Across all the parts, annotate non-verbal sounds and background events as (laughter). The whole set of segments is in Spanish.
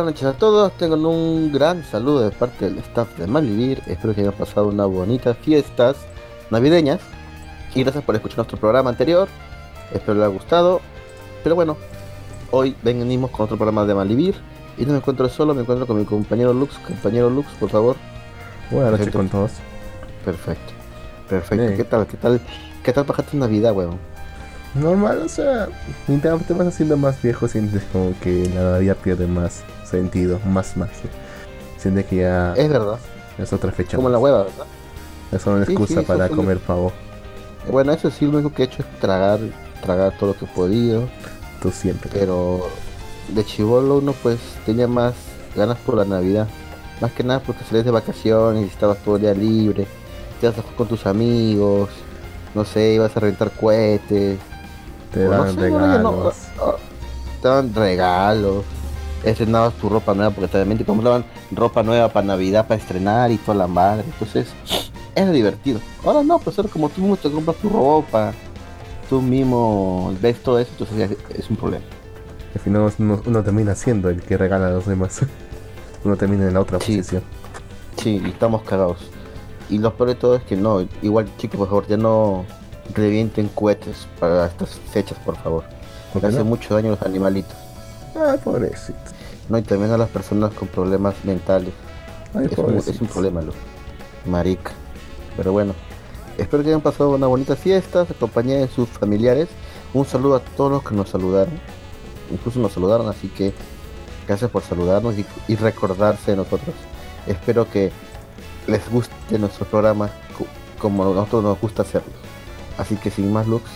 buenas noches a todos, tengo un gran saludo de parte del staff de Malvivir, espero que hayan pasado unas bonitas fiestas navideñas. Y gracias por escuchar nuestro programa anterior, espero les haya gustado, pero bueno, hoy venimos con otro programa de Malvivir. Y no me encuentro solo, me encuentro con mi compañero Lux, compañero Lux, por favor. Buenas noches con todos. Perfecto, perfecto, ¿qué tal, qué tal, qué tal pasaste Navidad, weón? Normal, o sea, mientras te vas haciendo más viejo, sientes como que la Navidad pierde más sentido, más magia. Sientes que ya. Es verdad. Es otra fecha. Como la hueva, ¿verdad? Es una excusa para comer pavo. Bueno, eso sí, lo único que he hecho es tragar, tragar todo lo que he podido. Tú siempre. Pero de chivolo uno pues tenía más ganas por la Navidad. Más que nada porque salías de vacaciones y estabas todo el día libre. Te ibas a jugar con tus amigos. No sé, ibas a rentar cohetes te dan regalos. te dan regalos. Estrenabas tu ropa nueva porque también te compraban ropa nueva para Navidad, para estrenar y toda la madre. Entonces, era divertido. Ahora no, pues ahora como tú mismo te compras tu ropa, tú mismo ves todo eso, entonces es un problema. Al final uno, termina siendo el que regala a los demás. (laughs) uno termina en la otra posición. Sí, y estamos cagados. Y lo peor de todo es que no, igual chicos, por favor, ya no revienten cohetes para estas fechas, por favor. Porque hace mucho daño a los animalitos. Ay, pobrecito. No, y también a las personas con problemas mentales. Ay, es, un, es, un, problema, lo. Marica. Pero bueno, espero que hayan pasado una bonita fiesta, se acompañen de sus familiares. Un saludo a todos los que nos saludaron. Incluso nos saludaron, así que gracias por saludarnos y, y recordarse de nosotros. Espero que les guste nuestro programa como a nosotros nos gusta hacerlo. Así que sin más looks,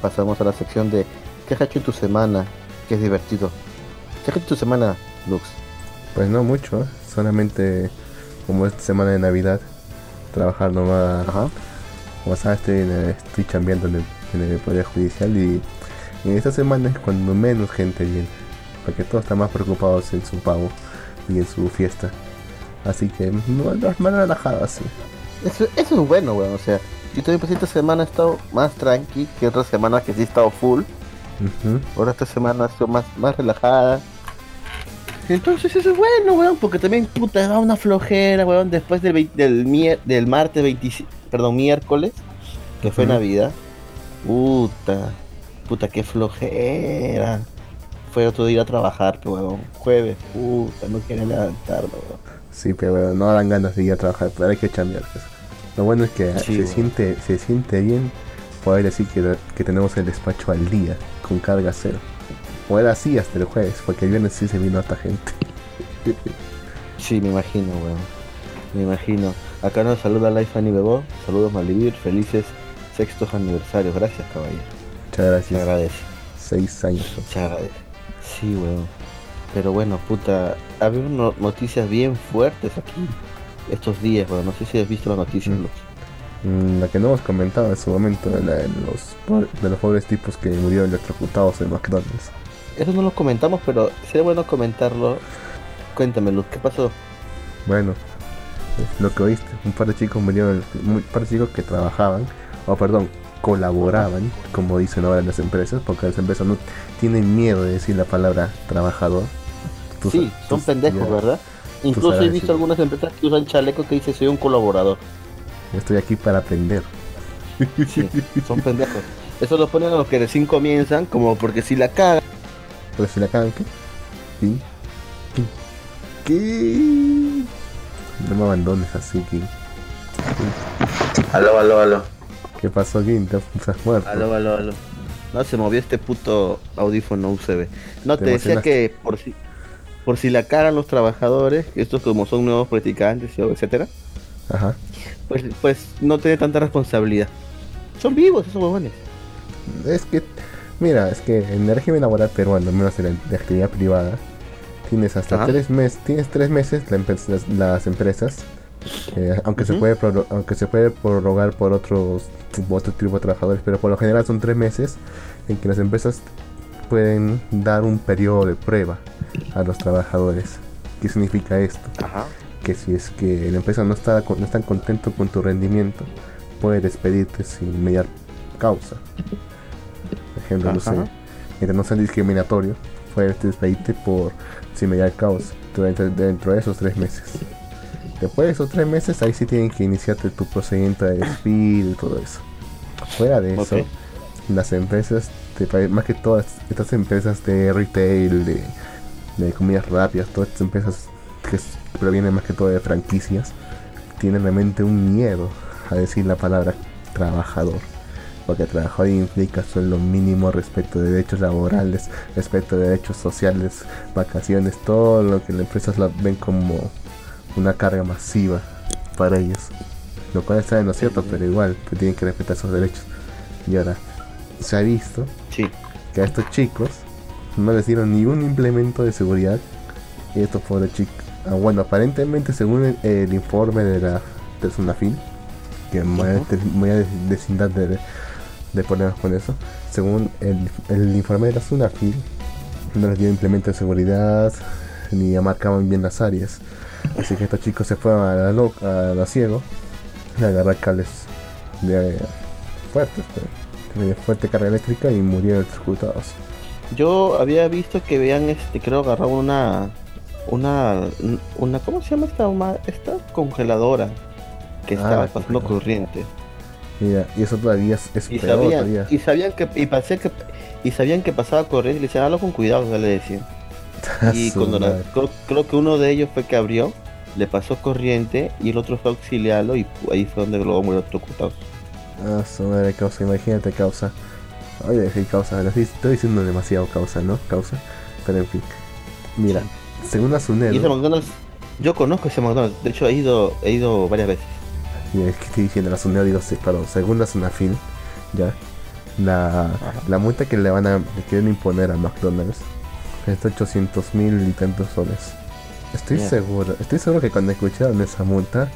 pasamos a la sección de ¿qué has hecho en tu semana? Que es divertido. ¿Qué has hecho en tu semana, Lux? Pues no mucho, ¿eh? solamente como esta semana de Navidad, trabajar nomás. Ajá. Como sabes, estoy, estoy chambeando en el, Poder Judicial y en esta semana es cuando menos gente viene, porque todos están más preocupados en su pago y en su fiesta. Así que más relajado así. Eso, eso es bueno, weón, o sea, yo también pues esta semana he estado más tranqui que otras semanas que sí he estado full. Ahora esta semana ha sido más, más relajada. Entonces eso es bueno, weón, porque también puta da una flojera, weón, después del, del, del martes 25, perdón, miércoles, que fue Navidad. Puta, puta, qué flojera. Fue otro día a trabajar, pero weón, jueves, puta, no quería levantarme, weón. Sí, pero no dan ganas de ir a trabajar, pero hay que cambiar. Pues. Lo bueno es que se, siente, se siente bien poder decir que, que, tenemos el despacho al día, con carga cero. O era así hasta el jueves, porque el viernes sí se vino hasta gente. (laughs) sí, me imagino, weón. Me imagino. Acá nos saluda Life Annie Bebo. Saludos Malvivir. Felices sextos aniversarios. Gracias, caballero. Muchas gracias. Se agradece. Seis años. Se agradece. Sí, weón. Pero bueno, puta. Había noticias bien fuertes aquí estos días, bueno, no sé si has visto la noticia. Mm. La que no hemos comentado en su momento, de, los, de los pobres tipos que murieron electrocutados en McDonald's. Eso no lo comentamos, pero sería bueno comentarlo. Cuéntame, Luz, ¿qué pasó? Bueno, lo que oíste, un par de chicos murieron, un par de chicos que trabajaban, o perdón, colaboraban, como dicen ahora las empresas, porque las empresas no tienen miedo de decir la palabra trabajador. sí, son pendejos, ¿verdad? Incluso he visto algunas empresas que usan chaleco que dice soy un colaborador. Estoy aquí para aprender. son pendejos. Eso lo ponen a los que recién comienzan, como porque si la cagan. ¿Pero si la cagan qué? ¿Sí? ¿Qué? No me abandones así, que. Aló, aló, aló. ¿Qué pasó, Kim? ¿Te has muerto? Aló, aló, aló. No, se movió este puto audífono USB. No, te, decía que por si por si la cara los trabajadores, estos como son nuevos practicantes, etcétera, Ajá. Pues, pues no tiene tanta responsabilidad. Son vivos esos huevones. Es que, mira, es que en el régimen laboral peruano, al menos en la actividad privada, tienes hasta tres meses, tienes tres meses las, empresas, eh, aunque se puede aunque se puede prorrogar por otros otro tipo de trabajadores, pero por lo general son tres meses en que las empresas pueden dar un periodo de prueba a los trabajadores. ¿Qué significa esto? Que si es que la empresa no está no están contento con tu rendimiento, puede despedirte sin mediar causa. Por ejemplo, no sé, mientras no sea discriminatorio, fue despedite por similar caos dentro, dentro de esos tres meses. Después de esos tres meses, ahí sí tienen que iniciarte tu procedimiento de despido y todo eso. Fuera de eso, las empresas, más que todas estas empresas de retail, de, de comidas rápidas, todas estas empresas que provienen más que todo de franquicias, tienen realmente un miedo a decir la palabra trabajador. Porque trabajador implica solo mínimo respecto de derechos laborales, respecto de derechos sociales, vacaciones, todo lo que las empresas la ven como una carga masiva para ellos. Lo cual está en lo cierto, pero igual tienen que respetar esos derechos. Y ahora, se ha visto que a estos chicos no les dieron ni un implemento de seguridad. Y estos pobres chicos. Ah, bueno, aparentemente, según el, informe de la de Sunafil, que voy a, descindar de, de ponernos con eso. Según el, el informe de la Sunafil, no les dio implemento de seguridad ni marcaban bien las áreas. Así que estos chicos se fueron a la, loca, a la ciego a agarrar cables de fuertes, de fuerte carga eléctrica y murieron electrocutados. Yo había visto que vean este, creo agarrar una una una ¿cómo se llama esta esta congeladora que ah, estaba pasando corriente? Mira, y eso todavía es, y sabían, Y sabían que y pasé que y sabían que pasaba corriente y le decían, "Hazlo con cuidado", ya le decían. (laughs) y cuando creo, que uno de ellos fue que abrió, le pasó corriente y el otro fue auxiliarlo y ahí fue donde luego murió electrocutado. Ah, su madre causa, imagínate causa. Oye, sí, causa, estoy diciendo demasiado causa, ¿no? Causa. Pero en fin. Mira, según Asunel. Y ese McDonald's, yo conozco ese McDonald's, de hecho he ido, he ido varias veces. Y es que estoy diciendo, Asunel digo, sí, perdón, según la Sunafil, ya, la, la multa que le van a, le quieren imponer a McDonald's es 800 mil y tantos soles. Estoy seguro, estoy seguro que cuando escucharon esa multa,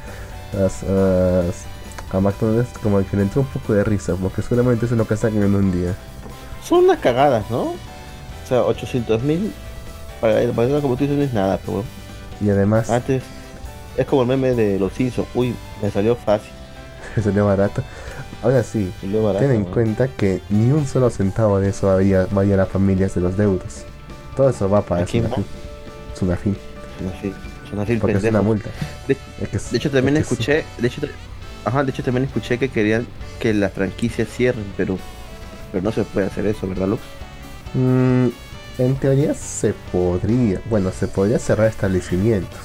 a McDonald's como que le entró un poco de risa, porque seguramente es lo que sacan en un día. Son unas cagadas, ¿no? O sea, 800 mil para el como tú dices no es nada, pero Y además... (laughs) Antes es como el meme de los Simpsons, uy, me salió fácil. me (laughs) salió barato. Ahora sí, ten en cuenta que ni un solo centavo de eso vaya, vaya a las familias de los deudos. Todo eso va para Sunafil. Sunafil. Sunafil. Porque es una multa. De, hecho también escuché, de hecho, ajá, de hecho también escuché que querían que la franquicia cierren, pero pero no se puede hacer eso, ¿verdad, Lux? Mm, en teoría se podría, bueno, se podría cerrar establecimientos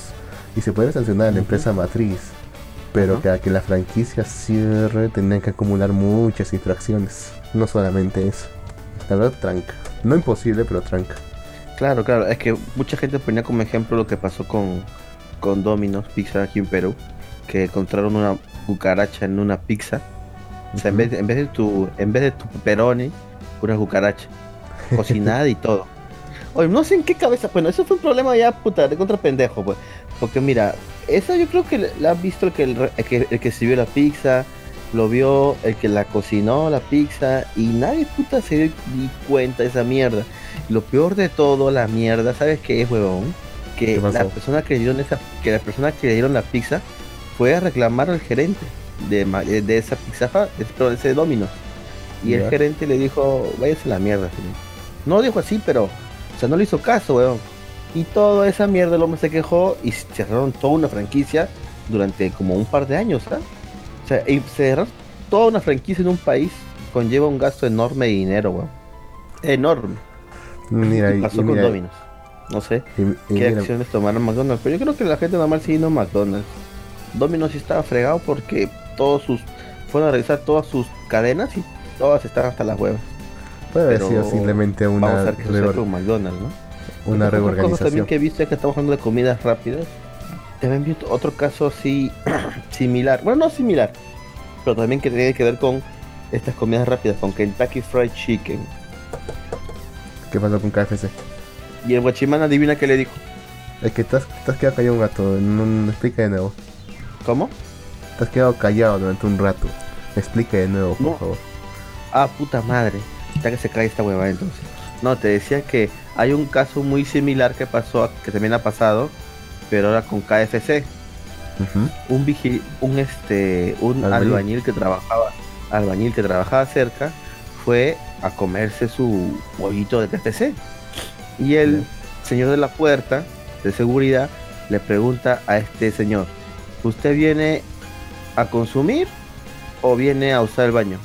y se puede sancionar a la empresa matriz, pero que a que la franquicia cierre tendrían que acumular muchas infracciones, no solamente eso. La verdad, tranca. No imposible, pero tranca. Claro, claro, es que mucha gente ponía como ejemplo lo que pasó con, con Domino's Pizza aquí en Perú, que encontraron una cucaracha en una pizza. O sea, en, vez de, en vez de tu en vez de tu pepperoni, una cucaracha cocinada y todo. Oye, no sé en qué cabeza, bueno, eso fue un problema ya puta de contra pendejo, pues. Porque mira, esa yo creo que la ha visto el que el, que el que sirvió la pizza, lo vio el que la cocinó la pizza y nadie puta se dio cuenta de esa mierda. Lo peor de todo, la mierda, ¿sabes qué es, huevón? Que la persona que le dieron esa, que la persona que le dieron la pizza fue a reclamar al gerente de, de esa pizza, de ese domino. Y el gerente le dijo, váyase a la mierda. No dijo así, pero, o sea, no le hizo caso, weón. Y toda esa mierda el hombre se quejó y cerraron toda una franquicia durante como un par de años, ¿sabes? O sea, y cerrar toda una franquicia en un país conlleva un gasto enorme de dinero, weón. Enorme. Mira, y pasó con Domino's. No sé qué acciones tomaron McDonald's, pero yo creo que la gente normal siguiendo McDonald's. Domino's sí estaba fregado porque todos sus fueron a revisar todas sus cadenas y todas están hasta las huevas. Puede haber sido simplemente una McDonald's, ¿no? Una reorganización. también que he visto es que estamos hablando de comidas rápidas también vi otro caso así (clears throat) similar, bueno no similar, pero también que tiene que ver con estas comidas rápidas, con Kentucky Fried Chicken. ¿Qué pasó con KFC? Y el guachimán adivina qué le dijo. Es que te has, quedado callado un rato, no, explica de nuevo. ¿Cómo? Te has quedado callado durante un rato. Explica de nuevo, por favor. Ah, puta madre. Ya que se cae esta hueva entonces. No, te decía que hay un caso muy similar que pasó, que también ha pasado, pero ahora con KFC. Un vigil, un este, un albañil. que trabajaba, albañil que trabajaba cerca, fue a comerse su huevito de KFC. Y el señor de la puerta de seguridad le pregunta a este señor, ¿usted viene a consumir o viene a usar el baño?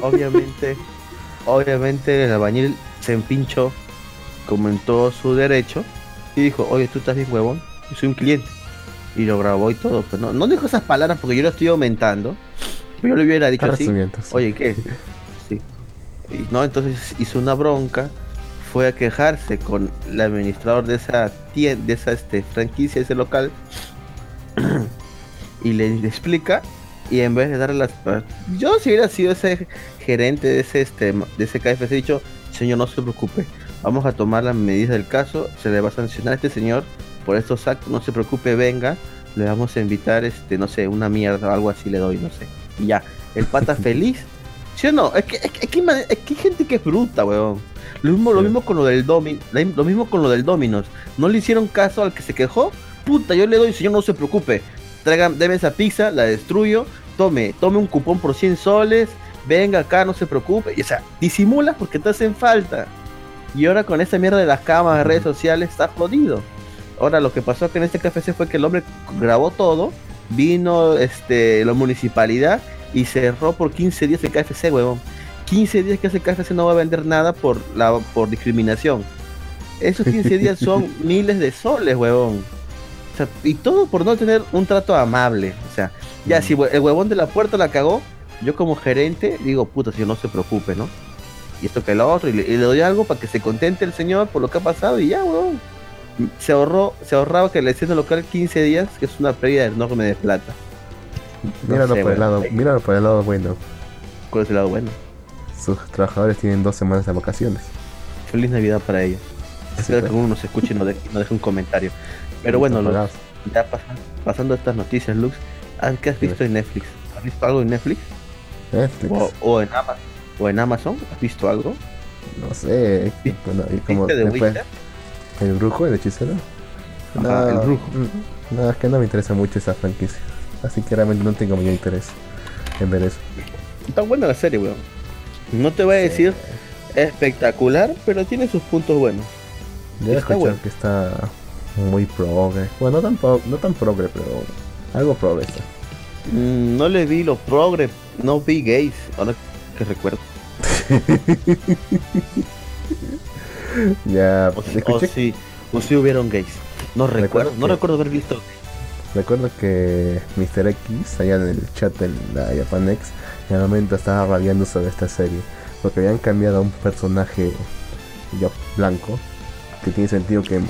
obviamente, (laughs) obviamente el albañil se empinchó, comentó su derecho y dijo, oye, tú estás bien huevón, yo soy un cliente. Y lo grabó y todo, pero no, no dijo esas palabras porque yo lo estoy aumentando. Pero yo le hubiera dicho así, oye, ¿qué? Sí. Y no, entonces hizo una bronca, fue a quejarse con el administrador de esa tienda, de esa este, franquicia, ese local, (clears throat) y le, explica, y en vez de darle las... Yo si hubiera sido ese gerente de ese, este, de ese KFC, he dicho, señor, no se preocupe, vamos a tomar las medidas del caso, se le va a sancionar a este señor por estos actos, no se preocupe, venga, le vamos a invitar, este, no sé, una mierda o algo así le doy, no sé. Y ya, el pata (laughs) feliz. ¿Sí o no? Es que, es que, hay gente que es bruta, weón. Lo mismo, lo mismo con lo del Domin, lo mismo con lo del Dominos. No le hicieron caso al que se quejó. Puta, yo le doy, señor, no se preocupe. Traigan, deme esa pizza, la destruyo. Tome, tome un cupón por 100 soles. Venga acá, no se preocupe. Y, o sea, disimula porque te hacen falta. Y ahora con esa mierda de las camas, de redes sociales, está jodido. Ahora lo que pasó que en este KFC fue que el hombre grabó todo, vino este la municipalidad y cerró por 15 días el KFC, huevón. 15 días que ese KFC no va a vender nada por la por discriminación. Esos 15 días son (laughs) miles de soles, huevón. Y todo por no tener un trato amable. O sea, ya si el huevón de la puerta la cagó, yo como gerente digo, puta, si no se preocupe, ¿no? Y esto que lo otro, y le, y le doy algo para que se contente el señor por lo que ha pasado y ya, huevón se ahorró, se ahorraba que le escena local 15 días, que es una pérdida enorme de plata. míralo, por el lado, míralo por el lado bueno. ¿Cuál es el lado bueno? Sus trabajadores tienen dos semanas de vacaciones. Feliz Navidad para ellos. Espero que uno nos escuche y nos deje, un comentario. Pero bueno, ya pasando, estas noticias, Lux, ¿qué has visto en Netflix? ¿Has visto algo en Netflix? Netflix. O, en Amazon, o en Amazon, ¿has visto algo? No sé. Bueno, y como después, ¿El brujo, el hechicero? no, el brujo. No, es que no me interesa mucho esa franquicia. Así que realmente no tengo mayor interés en ver eso. Está buena la serie, weón. No te voy a decir espectacular, pero tiene sus puntos buenos. Yo he escuchado que está muy progre. Bueno, no tan, pro, no tan progre, pero algo progre mm, no le vi los progre, no vi gays, ahora que recuerdo. (laughs) ya, o, si, o, si, hubieron gays. No recuerdo, no recuerdo haber visto. Recuerdo que Mr. X, allá en el chat de la Japanex, en el momento estaba rabiando sobre esta serie. Porque habían cambiado a un personaje ya blanco, que tiene sentido que,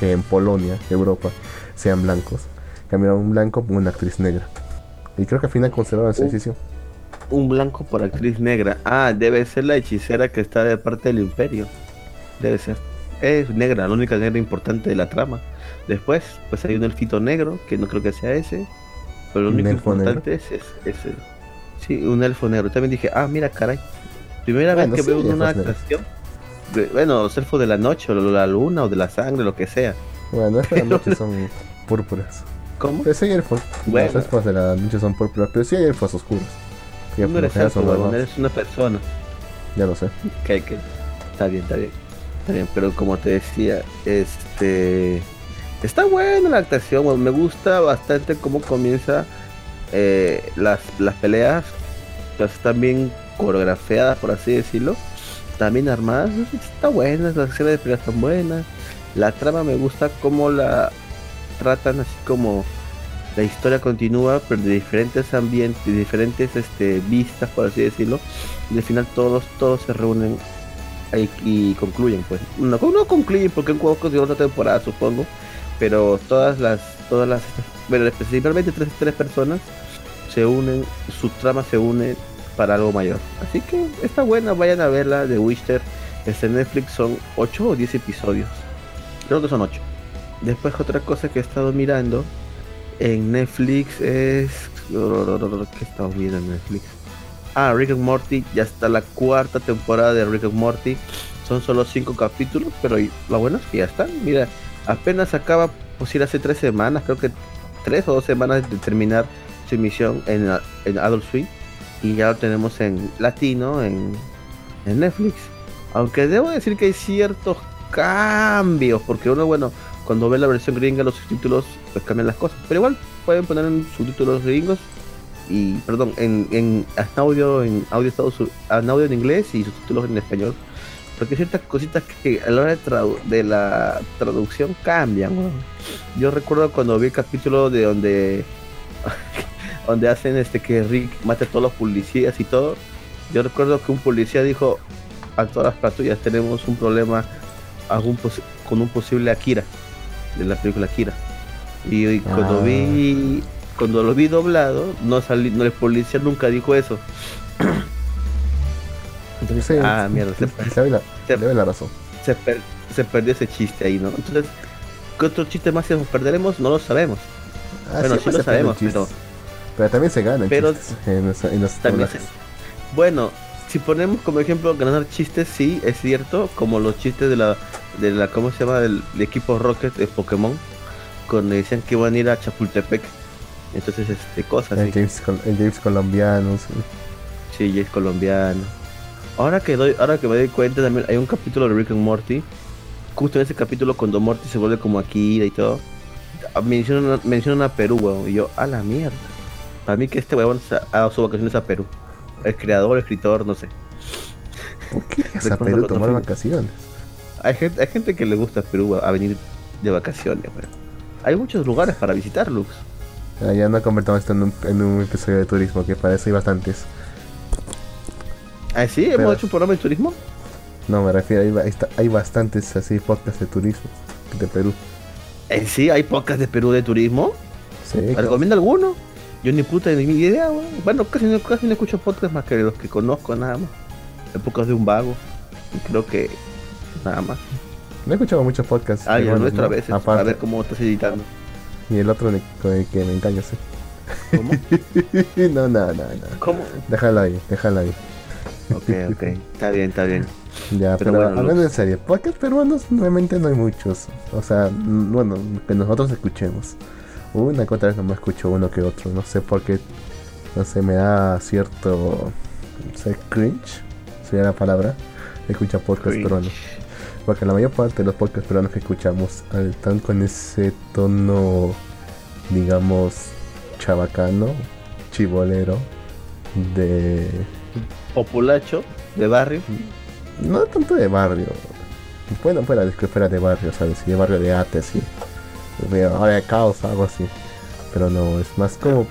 que, en Polonia, Europa, sean blancos. Cambiaron un blanco por una actriz negra. Y creo que al final conservaron esa decisión un blanco por actriz negra. Ah, debe ser la hechicera que está de parte del imperio. Debe ser. Es negra, la única negra importante de la trama. Después, pues hay un elfito negro, que no creo que sea ese. Pero lo único importante es ese. Sí, un elfo negro. También dije, ah, mira, caray. Primera vez que veo una actuación. bueno, los elfos de la noche, o la luna, o de la sangre, lo que sea. Bueno, estas noche son púrpuras. ¿Cómo? Pero sí hay elfos. Los elfos de la noche son púrpuras, pero sí hay elfos oscuros. no eres elfo, eres una persona. Ya lo sé. Que, que... Está bien, está bien pero como te decía, este está buena la actuación, me gusta bastante cómo comienza eh, las, las peleas, pues están bien coreografiadas, por así decirlo, también armadas, está buena, las escenas de peleas están buenas, la trama me gusta cómo la tratan así como la historia continúa, pero de diferentes ambientes, de diferentes este, vistas, por así decirlo, y al final todos, todos se reúnen y, concluyen pues. No, no concluyen porque un juego de otra temporada supongo pero todas las todas las bueno principalmente tres, tres personas se unen su trama se une para algo mayor así que está buena vayan a verla de Wister este Netflix son 8 o 10 episodios creo que son 8 después otra cosa que he estado mirando en Netflix es ¿qué he viendo en Netflix? Ah, Rick and Morty, ya está la cuarta temporada de Rick and Morty. Son solo cinco capítulos, pero lo bueno es que ya están. Mira, apenas acaba, pues ir hace tres semanas, creo que tres o dos semanas de terminar su emisión en, en Adult Swim. Y ya lo tenemos en latino, en, Netflix. Aunque debo decir que hay ciertos cambios, porque uno, bueno, cuando ve la versión gringa, los subtítulos, pues cambian las cosas. Pero igual pueden poner en subtítulos gringos y, perdón, en, en, audio, en audio, en audio en inglés y subtítulos en español. Porque hay ciertas cositas que a la hora de, de la traducción cambian. Yo recuerdo cuando vi el capítulo de donde (laughs) donde hacen este que Rick mate a todos los policías y todo. Yo recuerdo que un policía dijo a todas las patrullas tenemos un problema algún con un posible Akira de la película Akira. Y, cuando ah. vi cuando lo vi doblado, no salí, no el policía nunca dijo eso. (coughs) Entonces, ah, mierda, se, se, la, se, la razón. Se, perdió ese chiste ahí, ¿no? Entonces, ¿qué otro chiste más nos perderemos? No lo sabemos. Ah, bueno, sí, lo sabemos, pero, pero también se gana. Pero (laughs) en bueno, si ponemos como ejemplo ganar chistes, sí, es cierto, como los chistes de la, de la ¿cómo se llama? Del, equipo Rocket de Pokémon, cuando decían que iban a ir a Chapultepec. Entonces, este, cosas. El, James, el James colombiano, sí. Sí, James colombiano. Ahora que doy, ahora que me doy cuenta también hay un capítulo de Rick and Morty. Justo en ese capítulo cuando Morty se vuelve como Akira y todo. Mencionan, mencionan a Perú, weón. Y yo, a la mierda. Para mí que este weón ha dado sus vacaciones a Perú. El creador, el escritor, no sé. ¿Por qué a Perú tomar vacaciones? Hay gente, hay gente que le gusta Perú a venir de vacaciones, weón. Hay muchos lugares para visitar, Lux. Ah, ya no convertimos esto en un, en un, episodio de turismo, que parece hay bastantes. ¿Ah, sí? ¿Hemos hecho un programa de turismo? No, me refiero, hay, hay bastantes así podcasts de turismo de Perú. ¿En ¿Eh, sí? ¿Hay podcasts de Perú de turismo? Sí. ¿Recomienda alguno? Yo ni puta ni idea, Bueno, casi no, casi no escucho podcasts más que los que conozco, nada más. Épocas de un vago. creo que nada más. No he escuchado muchos podcasts. Ah, ya nuestra vez, a ver cómo estás editando. Y el otro con el que me engaño, sí. ¿Cómo? (laughs) no, no, no, no. ¿Cómo? Déjalo ahí, déjalo ahí. Ok, ok. Está bien, está bien. Ya, pero, hablando en serio, podcasts peruanos realmente no hay muchos. O sea, bueno, que nosotros escuchemos. Una que otra vez no me escucho uno que otro. No sé por qué. No sé, me da cierto. No sé, cringe. Sería la palabra. Escucha podcasts peruanos. Porque la mayor parte de los podcasts peruanos que escuchamos están con ese tono, digamos, chabacano, chibolero, de. Populacho, de barrio. No tanto de barrio. Bueno, fuera fuera de barrio, ¿sabes? de barrio de ate, así ahora de caos, algo así. Pero no, es más como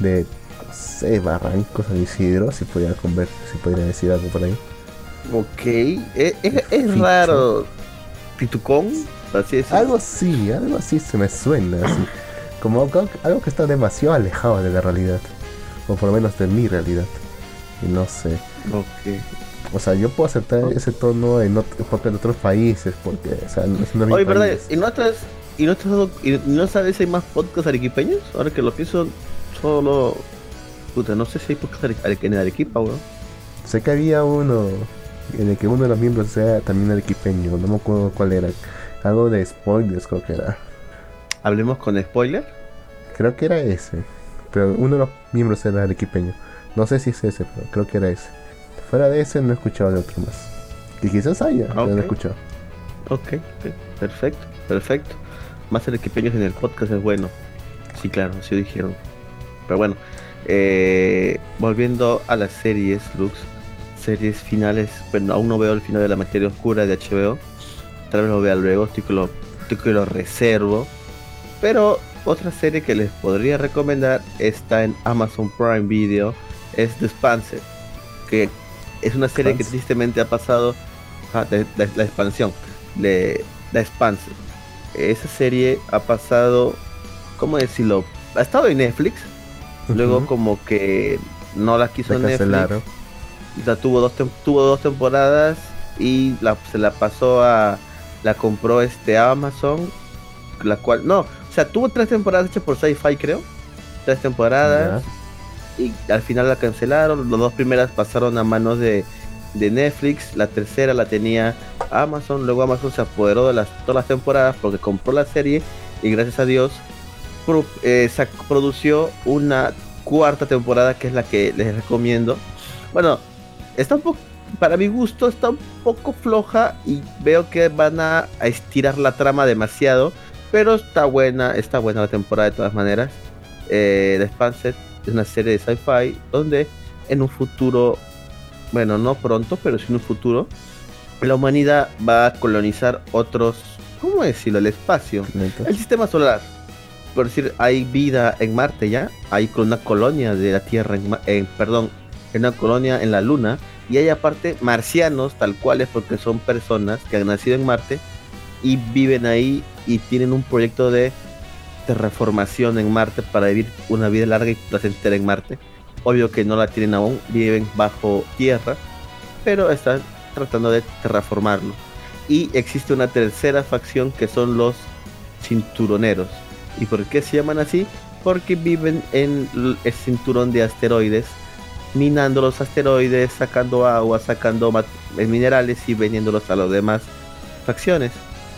de, no sé, Barrancos San Isidro, si podría, conver si podría decir algo por ahí. Ok, e, es, es, raro. ¿Pitucón? Así Algo así, algo así se me suena, así. Como algo, que está demasiado alejado de la realidad. O por lo menos de mi realidad. Y no sé. Ok. O sea, yo puedo aceptar ese tono en, en otros países, porque, o sea, no es una Oye, ¿verdad? ¿Y no estás ¿Y no, y no sabes si hay más podcasts arequipeños? Ahora que lo pienso, solo. Puta, no sé si hay podcasts en Arequipa, weón. Sé que había uno en el que uno de los miembros sea también arequipeño, no me acuerdo cuál era. Algo de spoilers, creo que era. ¿Hablemos con spoiler? Creo que era ese. Pero uno de los miembros era arequipeño. No sé si es ese, pero creo que era ese. Fuera de ese no he escuchado de otro más. Y quizás haya, pero no he escuchado. Ok, perfecto, perfecto más arequipeños en el podcast es bueno. Sí, claro, sí dijeron. Pero bueno, eh, volviendo a las series, Lux, series finales, bueno, aún no veo el final de la materia oscura de HBO. Tal vez lo vea luego, estoy que lo, estoy lo reservo. Pero otra serie que les podría recomendar está en Amazon Prime Video, es The Expanse, que es una serie que tristemente ha pasado, ah, la expansión, de The Expanse esa serie ha pasado, ¿cómo decirlo? Ha estado en Netflix, luego como que no la quiso Netflix. O tuvo dos, tuvo dos temporadas y se la pasó a, la compró este Amazon, la cual, no, o sea, tuvo tres temporadas hechas por Sci-Fi creo, tres temporadas. Y al final la cancelaron, las dos primeras pasaron a manos de de Netflix, la tercera la tenía Amazon, luego Amazon se apoderó de las, todas las temporadas porque compró la serie y gracias a Dios eh, se produció una cuarta temporada que es la que les recomiendo. Bueno, está un poco, para mi gusto está un poco floja y veo que van a, estirar la trama demasiado, pero está buena, está buena la temporada de todas maneras. Eh, The Expanse es una serie de sci-fi donde en un futuro, bueno, no pronto, pero sí en un futuro, la humanidad va a colonizar otros, ¿cómo decirlo? El espacio, el sistema solar. Por decir, hay vida en Marte ya, hay una colonia de la Tierra, en, perdón, una colonia en la Luna, y hay aparte marcianos, tal cuales, porque son personas que han nacido en Marte y viven ahí y tienen un proyecto de terraformación en Marte para vivir una vida larga y placentera en Marte. Obvio que no la tienen aún, viven bajo tierra, pero están tratando de terraformarlo. Y existe una tercera facción que son los cinturoneros. ¿Y por qué se llaman así? Porque viven en el cinturón de asteroides, minando los asteroides, sacando agua, sacando eh, minerales y vendiéndolos a las demás facciones.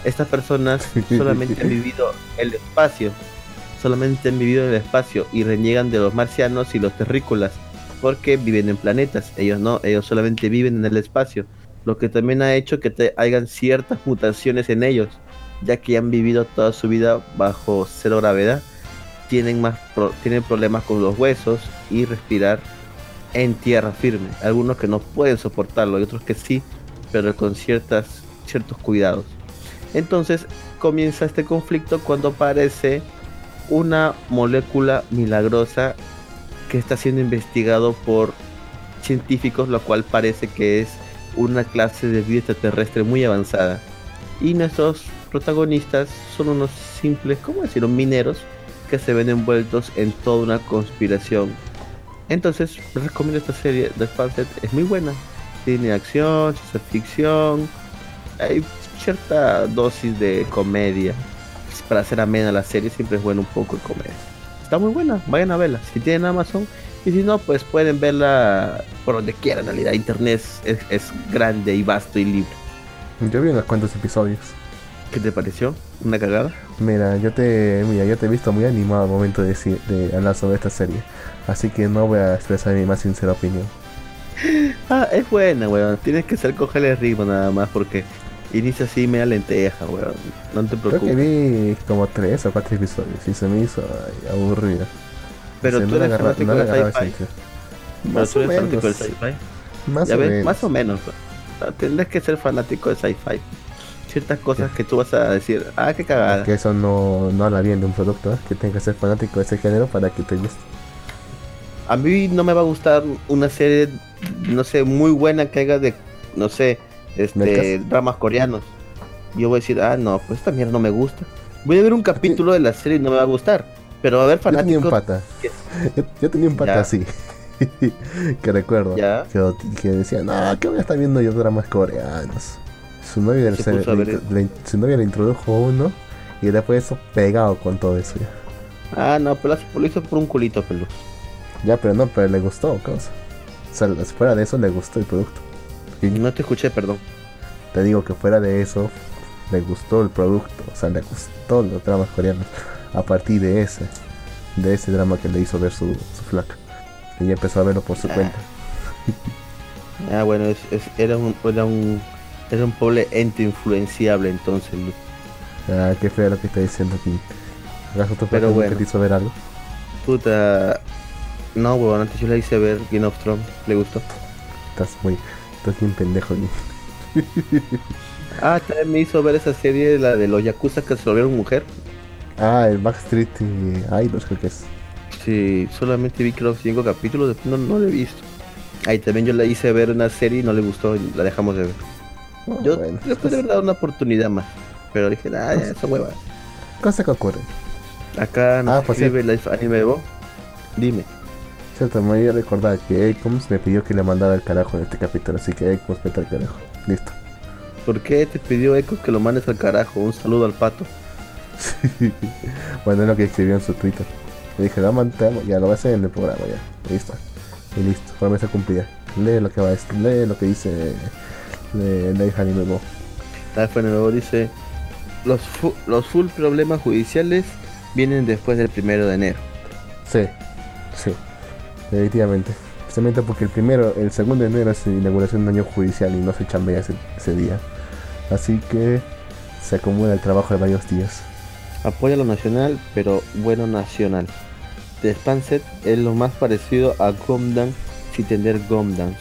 Estas personas (laughs) solamente han vivido el espacio, solamente han vivido en el espacio y reniegan de los marcianos y los terrícolas, porque viven en planetas, ellos no, ellos solamente viven en el espacio lo que también ha hecho que te hayan ciertas mutaciones en ellos, ya que han vivido toda su vida bajo cero gravedad, tienen, más tienen problemas con los huesos y respirar en tierra firme. Algunos que no pueden soportarlo y otros que sí, pero con ciertas, ciertos cuidados. Entonces comienza este conflicto cuando aparece una molécula milagrosa que está siendo investigado por científicos, lo cual parece que es una clase de vida extraterrestre muy avanzada. Y nuestros protagonistas son unos simples, ¿cómo decirlo?, mineros que se ven envueltos en toda una conspiración. Entonces, recomiendo esta serie de Sparset, es muy buena. Tiene acción, ciencia ficción, hay cierta dosis de comedia. Para hacer amena la serie siempre es bueno un poco de comedia. Está muy buena, vayan a verla. Si tienen Amazon, y si no, pues pueden verla por donde quieran. En realidad, internet es, grande y vasto y libre. Yo vi unos cuantos episodios. ¿Qué te pareció? ¿Una cagada? Mira, yo te, mira, yo te he visto muy animado al momento de, de hablar sobre esta serie. Así que no voy a expresar mi más sincera opinión. (laughs) Ah, es buena, weón. Tienes que ser cogerle ritmo nada más porque inicia así media lenteja, weón. No te preocupes. Creo que vi como tres o cuatro episodios y se me hizo aburrido. Pero tú eres fanático de sci-fi. Más, o menos. Más o menos. Más o menos. Tendrás que ser fanático de sci-fi. Ciertas cosas que tú vas a decir, ah, qué cagada. que eso no, no habla bien de un producto, ¿eh? que tengas que ser fanático de ese género para que te guste. A mí no me va a gustar una serie, no sé, muy buena que haga de, no sé, este, dramas coreanos. Yo voy a decir, ah, no, pues esta mierda no me gusta. Voy a ver un capítulo de la serie y no me va a gustar. Pero a ver, fanáticos. (laughs) Yo tenía un pata. Yo, tenía un pata así. (laughs) que recuerdo. Que, decía, no, que voy a estar viendo yo dramas coreanos. Su novia, le, su novia le introdujo uno y después eso pegado con todo eso ya. Ah, no, pero lo hizo por un culito, pelo. Ya, pero no, pero le gustó, cosa. O sea, fuera de eso le gustó el producto. No te escuché, perdón. Te digo que fuera de eso le gustó el producto, o sea, le gustó los dramas coreanos a partir de ese, de ese drama que le hizo ver su, su flaca. Y ya empezó a verlo por su ah. cuenta. (laughs) ah, bueno, es, era un era un era un pobre ente influenciable entonces. Ah, qué feo lo que está diciendo aquí. ¿Acaso tu Pero bueno, te hizo ver algo? Puta, no, weón, antes yo le hice ver Game of Thrones, ¿le gustó? Estás muy, estás bien pendejo. (laughs) ah, también me hizo ver esa serie, la de los Yakuza que se volvieron mujer. Ah, el Backstreet Idols creo que es. Sí, solamente vi creo cinco capítulos, después no, no lo he visto. Ahí también yo le hice ver una serie y no le gustó y la dejamos de ver. Oh, yo después de haber dado una oportunidad más, pero dije, ah, ya, esa hueva. Cosa que ocurre. Acá nos ah, pues escribe Life Anime. Dime. Cierto, me voy a recordar que Ecoms me pidió que le mandara el carajo en este capítulo, así que Ecoms vete al carajo. Listo. ¿Por qué te pidió Ecoms que lo mandes al carajo? Un saludo al pato. (laughs) bueno, es lo que escribió en su Twitter. Le dije, no, ya lo va a hacer en el programa, ya. Listo. Y listo, promesa cumplida. Lee lo que va a decir, lee lo que dice de Ley Anime Bo. fue nuevo dice, los, los full problemas judiciales vienen después del primero de enero. Sí, sí, definitivamente. Justamente porque el primero, el segundo de enero es inauguración de un año judicial y no se chambea ese, ese día. Así que se acumula el trabajo de varios días. Apoya lo nacional, pero bueno nacional. The Spanset es lo más parecido a Gomdan sin tener Gomdans.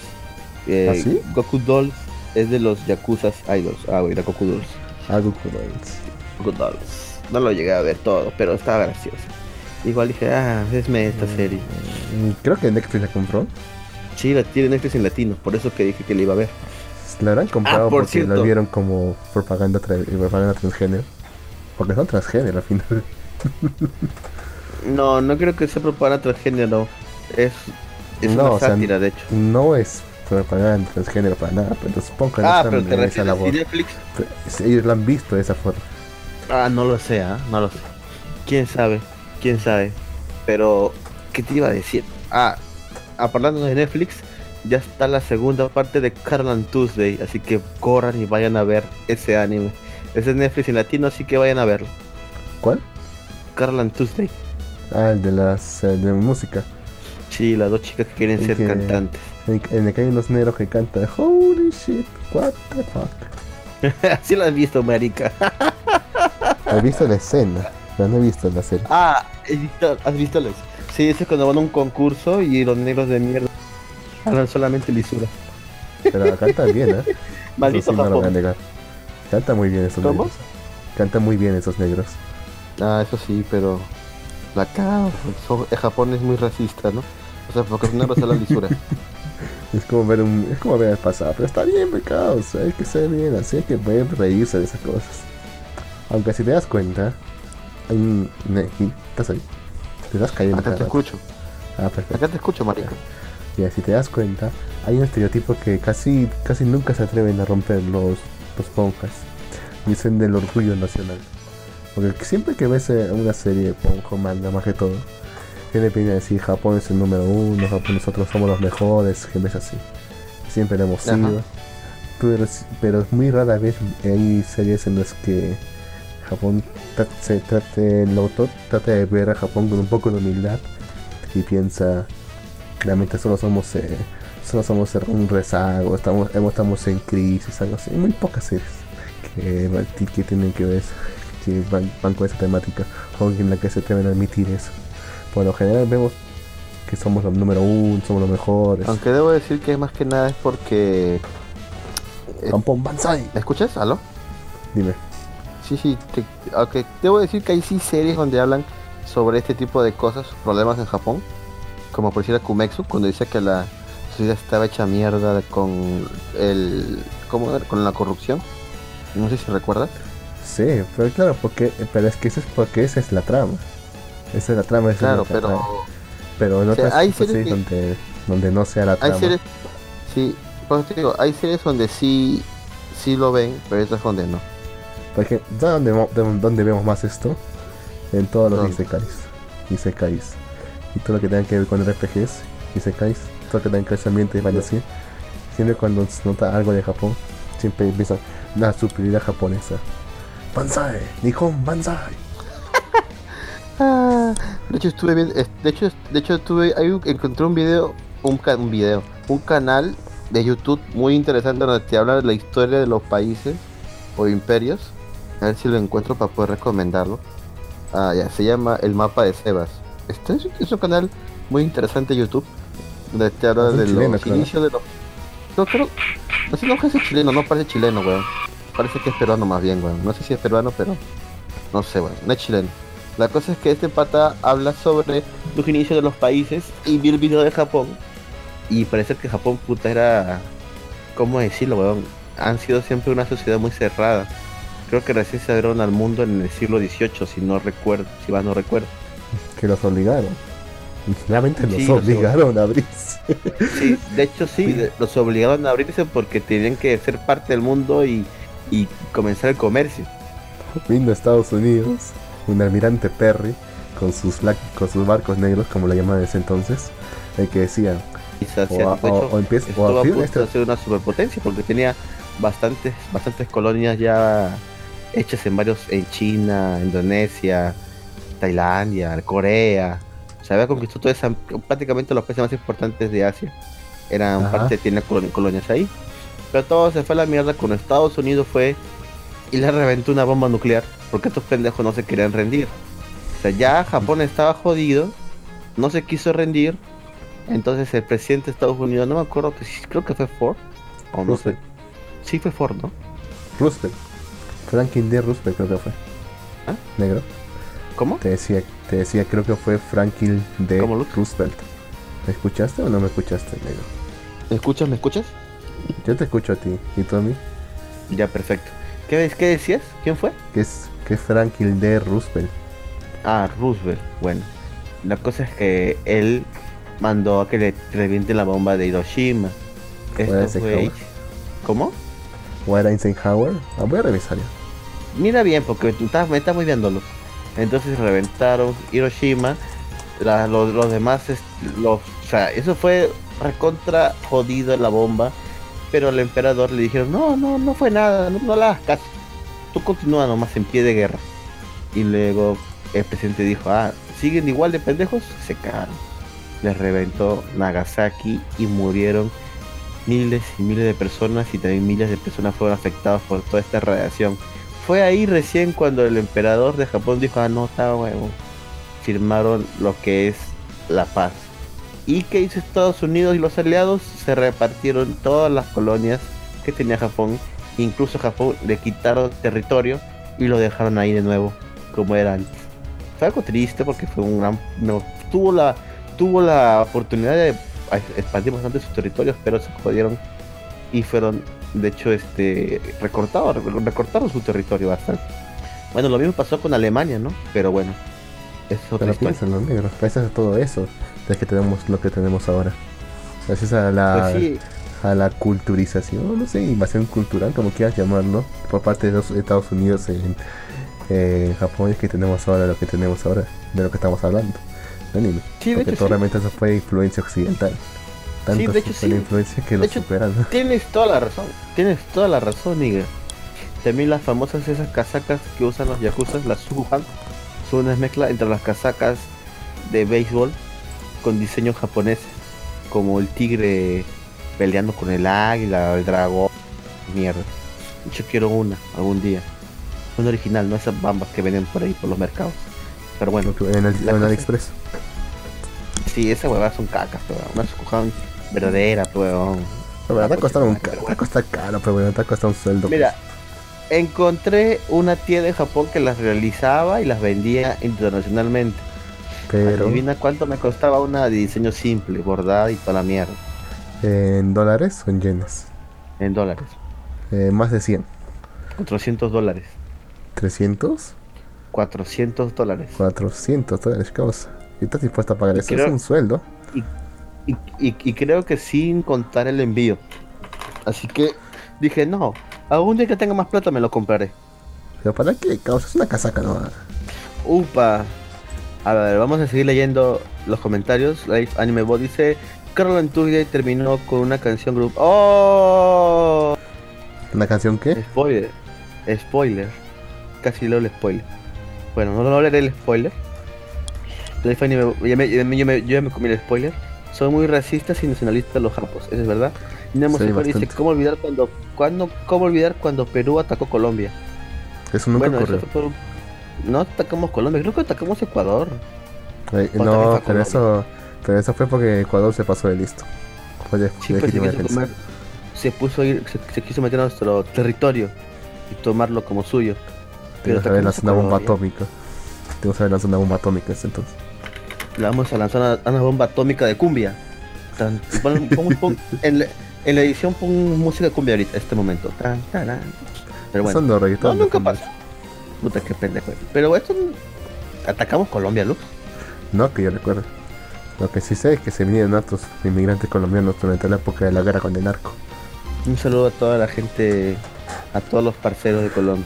Eh, ¿Ah, sí? Goku Dolls es de los Yakuza Idols. Ah, güey, era Goku Dolls. Ah, Goku Dolls. Goku Dolls. No lo llegué a ver todo, pero estaba gracioso. Igual dije, ah, esme esta serie. Mm, Creo que Netflix la compró. Sí, la tiene Netflix en latino, por eso que dije que la iba a ver. La habrán comprado Ah, por porque la vieron como propaganda, tra- propaganda transgénero. Porque son transgénero al final. No, no creo que sea propaganda transgénero. Es, es No, una o sea, sátira, de hecho. No es propaganda transgénero para nada, pero supongo que no Ah, están pero te en esa refieres labor. Netflix. Ellos la han visto de esa forma. Ah, no lo sé, ¿ah? no lo sé. ¿Quién sabe? ¿Quién sabe? Pero, ¿qué te iba a decir? Ah, hablando de Netflix, ya está la segunda parte de Carlan Tuesday, así que corran y vayan a ver ese anime. Ese es Netflix en latino, así que vayan a verlo. ¿Cuál? Carlan Tuesday. Ah, el de las eh, de música. Sí, las dos chicas que quieren ser que- cantantes. En, en el que hay unos negros que cantan Holy shit, what the fuck. (laughs) Así lo has visto, marica. He visto la escena, pero no he visto la serie. Ah, ¿has visto, has visto los? Sí, ese es cuando van a un concurso y los negros de mierda hablan solamente lisura. Pero cantan bien, ¿eh? (laughs) Maldito Eso sí no lo voy a negar. Cantan muy bien esos ¿Cómo? negros. Cantan muy bien esos negros. Ah, eso sí, pero la cara, el Japón es muy racista, ¿no? O sea, porque los negros hablan lisura. (laughs) Es como ver un, es como ver el pasado, pero está bien, pecados, hay que ser bien, así hay que poder reírse de esas cosas. Aunque si te das cuenta, hay un ¿estás ahí? Te das cayendo Acá te escucho, Ah, perfecto. acá te escucho, marica. Ya, si te das cuenta, hay un estereotipo que casi, casi nunca se atreven a romper los, los ponjas. Dicen del orgullo nacional. Porque siempre que ves eh, una serie, ponjo, manga, más que todo, siempre viene a decir Japón es el número uno, Japón nosotros somos los mejores, que ves así. Siempre lo hemos sido. Pero, es- pero muy rara vez hay series en las que Japón se trate, el autor trata de ver a Japón con un poco de humildad y piensa realmente solo somos eh, solo somos un rezago, estamos, estamos en crisis, algo así. Muy pocas series que, que tienen que ver, que van, van con esa temática o en la que se a admitir eso. Por lo general vemos que somos los número uno, somos los mejores. Aunque debo decir que más que nada es porque... eh. ¿Me escuchas? ¿Aló? Dime. Sí, sí, te- aunque debo decir que hay sí series donde hablan sobre este tipo de cosas, problemas en Japón, como por decir a Kumexu, cuando dice que la sociedad estaba hecha mierda con el, ¿cómo era? con la corrupción. No sé si recuerdas. Sí, pero claro, porque, pero es que eso es porque esa es la trama. Esa es la trama, esa Claro, es la trama. pero Pero en o sea, otras hay series sí, que- donde, donde no sea la hay trama. series, sí, pues te digo, hay series donde sí, sí lo ven, pero otras donde no. Porque, ¿sabes dónde, mo- de- dónde vemos más esto? En todos los ¿Dónde? isekais. Isekais. Y todo lo que tenga que ver con RPGs, isekais, todo lo que tenga que ver con ambiente y fantasía. Siempre cuando se nota algo de Japón, siempre empieza la superioridad japonesa. Banzai, Nihon Banzai. (laughs) Ah, de hecho estuve viendo, de hecho, de hecho estuve, ahí encontré un video, un, ca- un video, un canal de YouTube muy interesante donde te habla de la historia de los países o imperios. A ver si lo encuentro para poder recomendarlo. Ah, ya, se llama El Mapa de Sebas. Este es, es un canal muy interesante de YouTube donde te habla Es de chileno, los creo. inicios de los... No, creo, no sé, no parece chileno, no parece chileno, weón. Parece que es peruano más bien, weón. No sé si es peruano, pero no sé, weón. No es chileno. La cosa es que este pata habla sobre los inicios de los países y vi el video de Japón y parece que Japón puta era, ¿cómo decirlo, weón? Han sido siempre una sociedad muy cerrada. Creo que recién se abrieron al mundo en el siglo XVIII, si no recuerdo, si mal no recuerdo. Que los obligaron. Realmente los Sí, los obligaron a abrirse. (laughs) Sí, de hecho sí, los obligaron a abrirse porque tenían que ser parte del mundo y, y comenzar el comercio. Vino a Estados Unidos un almirante Perry con sus, con sus barcos negros, como lo llamaban en ese entonces, el que se o, a- de o- hecho, o empieza, o a de este- ser una superpotencia porque tenía bastantes bastantes colonias ya hechas en varios en China, Indonesia, Tailandia, Corea. O se había conquistado toda esa, prácticamente los países más importantes de Asia. Eran parte de tiene colonias ahí. Pero todo se fue a la mierda cuando Estados Unidos fue y le reventó una bomba nuclear porque estos pendejos no se querían rendir. O sea, ya Japón estaba jodido, no se quiso rendir. Entonces el presidente de Estados Unidos, no me acuerdo que creo que fue Ford, o no sé. Sí fue Ford, ¿no? Roosevelt. Franklin D. Roosevelt creo que fue. ¿Ah? Negro. ¿Cómo? Te decía, te decía, creo que fue Franklin D. Roosevelt. ¿Me escuchaste o no me escuchaste, negro? ¿Me escuchas? ¿Me escuchas? Yo te escucho a ti. ¿Y tú a mí? Ya, perfecto. ¿Qué, qué decías? ¿Quién fue? Que es, que Franklin D. Roosevelt. Ah, Roosevelt. Bueno. La cosa es que él mandó a que le reviente la bomba de Hiroshima. Esto fue... ¿Cómo? ¿O era Eisenhower? Ah, voy a revisar ya. Mira bien, porque me estás muy viéndolo. Entonces reventaron Hiroshima. los, demás, los, o eso fue recontra jodido la bomba. Pero al emperador le dijeron, no, no, no fue nada, no, no la hagas. Tú continúa nomás en pie de guerra. Y luego el presidente dijo, ah, siguen igual de pendejos, se cagaron. Les reventó Nagasaki y murieron miles y miles de personas y también miles de personas fueron afectadas por toda esta radiación. Fue ahí recién cuando el emperador de Japón dijo, ah, no, está huevo. Firmaron lo que es la paz. ¿Y qué hizo Estados Unidos y los aliados? Se repartieron todas las colonias que tenía Japón. Incluso Japón le quitaron territorio y lo dejaron ahí de nuevo, como era antes. Fue algo triste porque fue un gran... No, tuvo la, tuvo la oportunidad de expandir bastante sus territorios, pero se jodieron y fueron, de hecho, este recortados, recortaron su territorio bastante. Bueno, lo mismo pasó con Alemania, ¿no? Pero bueno, es otra Pero gracias a todo eso, es que tenemos lo que tenemos ahora. Gracias a la, pues a la culturización, no sé, invasión cultural, como quieras llamarlo, por parte de los Estados Unidos en Japón, es que tenemos ahora lo que tenemos ahora, de lo que estamos hablando anime. Sí, porque todo realmente eso fue influencia occidental. Sí, de hecho, influencia que lo superan. Tienes toda la razón, tienes toda la razón, Nigga. También las famosas esas casacas que usan los yakuza, las Suhan, son una mezcla entre las casacas de béisbol con diseño japonés, como el tigre peleando con el águila, el dragón, mierda. Yo quiero una algún día. Una original, no esas bambas que venden por ahí por los mercados. Pero bueno. En el, en AliExpress. Sí, esas huevadas son cacas, pero una escujón verdadera, pues. La verdad te un caro, te cuesta caro, pero bueno, te cuesta un sueldo. Mira, pues. encontré una tienda en Japón que las realizaba y las vendía internacionalmente. Pero. Adivina cuánto me costaba una de diseño simple, bordada y toda la mierda. ¿En dólares o en yenes? En dólares. Eh, más de 100. 400 dólares. ¿300? 400 dólares. 400 dólares, causa. ¿Y estás dispuesta a pagar eso? es un sueldo. Y, y, creo que sin contar el envío. Así que dije, no, algún día que tenga más plata me lo compraré. ¿Pero para qué? Causa, es una casaca, ¿no? Upa. A ver, vamos a seguir leyendo los comentarios. Life Anime Bot dice: Carol Tuesday terminó con una canción grupo. ¡Oh! ¿Una canción qué? Spoiler. Spoiler. Casi leo el spoiler. Bueno, no, no leeré el spoiler. Life Anime, ya me, yo, me, yo ya me comí el spoiler. Son muy racistas y nacionalistas los japos, eso es verdad. Nemo sí, dice, ¿cómo olvidar cuando, cuando, cómo olvidar cuando Perú atacó Colombia? Eso nunca ocurrió. no atacamos Colombia, creo que atacamos Ecuador. no, pero eso, pero eso fue porque Ecuador se pasó de listo. Fue sí, pues, se, se, puso ir, se, quiso meter a nuestro territorio y tomarlo como suyo. Pero también lanzar una bomba atómica. Tengo que lanzar una bomba atómica entonces. Le vamos a lanzar una, bomba atómica de cumbia. en, la, edición pon música de cumbia ahorita, este momento. Pero bueno. no, nunca pasa. Puta, qué pendejo. Pero esto. ¿Atacamos Colombia, Luz? No, que yo recuerdo. Lo que sí sé es que se vinieron otros inmigrantes colombianos durante la época de la guerra con el narco. Un saludo a toda la gente, a todos los parceros de Colombia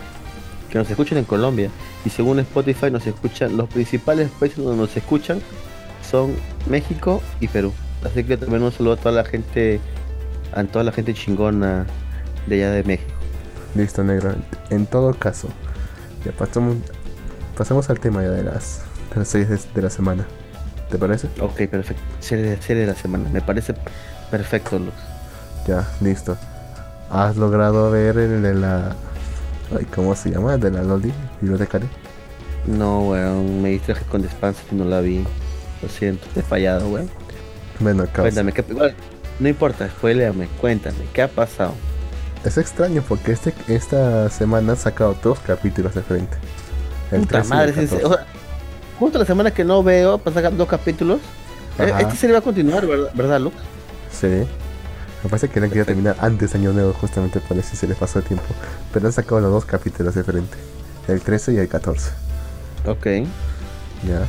que nos escuchan en Colombia. Y según Spotify nos escuchan, los principales países donde nos escuchan son México y Perú. Así que también un saludo a toda la gente, a toda la gente chingona de allá de México. Listo, negro. En todo caso, ya pasamos, pasamos al tema ya de las, de las series de, la semana. ¿Te parece? Ok, perfecto. Serie, serie de la semana. Me parece perfecto, Luz. Ya, listo. ¿Has logrado ver el de la... Ay, ¿Cómo se llama? ¿El de la Loli? ¿Bibliotecaria? No, weón. Me distraje con Despanse y no la vi. Lo siento, te he fallado, weón. Bueno. Cuéntame, ¿qué, igual, no importa, spoileame, cuéntame, ¿qué ha pasado? Es extraño porque este, esta semana han sacado dos capítulos de frente. El Puta madre, es, o sea, justo la semana que no veo, para sacar dos capítulos. Eh, este serie va a continuar, ¿verdad, ¿verdad Luke? Sí. Me parece que no quería terminar antes de Año Nuevo, justamente por eso se les pasó el tiempo. Pero han sacado los dos capítulos de frente: el 13 y el 14. Ok. Ya.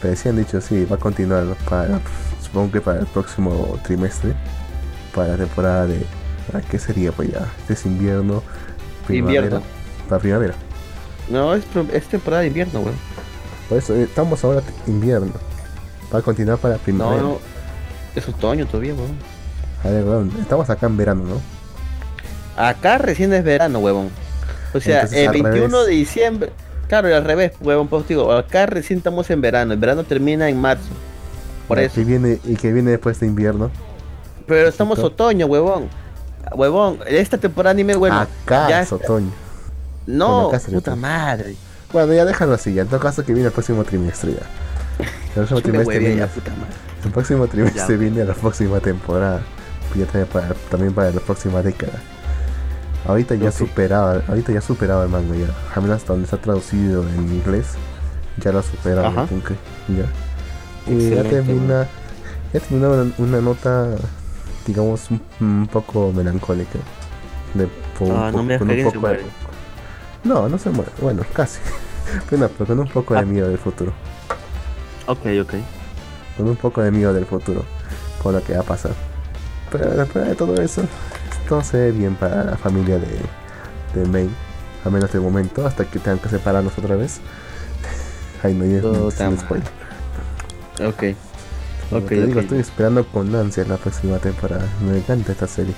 Pero sí han dicho, sí, va a continuar para, supongo que para el próximo trimestre, para la temporada de ¿Para qué sería pues ya? Este es invierno, primavera. Invierno. Para primavera. No, es, es temporada de invierno, weón. Por eso, eh, estamos ahora invierno. Va a continuar para primavera. No, no. Es otoño todavía, weón. A ver, weón. Estamos acá en verano, ¿no? Acá recién es verano, weón. O sea, el 21 de diciembre. Claro, y al revés, huevón, pues digo, acá recién estamos en verano. El verano termina en marzo. Por eso. Que viene, y que viene después de invierno. Pero estamos otoño, huevón huevón, esta temporada anime, bueno. Acá ya es otoño. No, puta madre. Bueno, ya déjalo así, ya. En todo caso que viene el próximo trimestre ya. El próximo trimestre viene. El próximo trimestre viene la próxima temporada. Ya también para, también para la próxima década. Ahorita ya superaba, ahorita ya superaba el manga ya. A menos hasta donde está traducido en inglés. Ya lo ha superado. Ya. Y ya termina. Ya termina una nota digamos, un, poco melancólica. De, ah, no me con un poco de, No, no se muere. Bueno, casi. (laughs) pero, con un poco de ah. miedo del futuro. Ok, ok. Con un poco de miedo del futuro. Con lo que va a pasar. Pero después de todo eso, todo se ve bien para la familia de, de May. A menos de momento, hasta que tengan que separarnos otra vez. (laughs) Ay, no, ya no, spoiler. Ok. Okay, digo, estoy esperando con ansia la próxima temporada. Me encanta esta serie.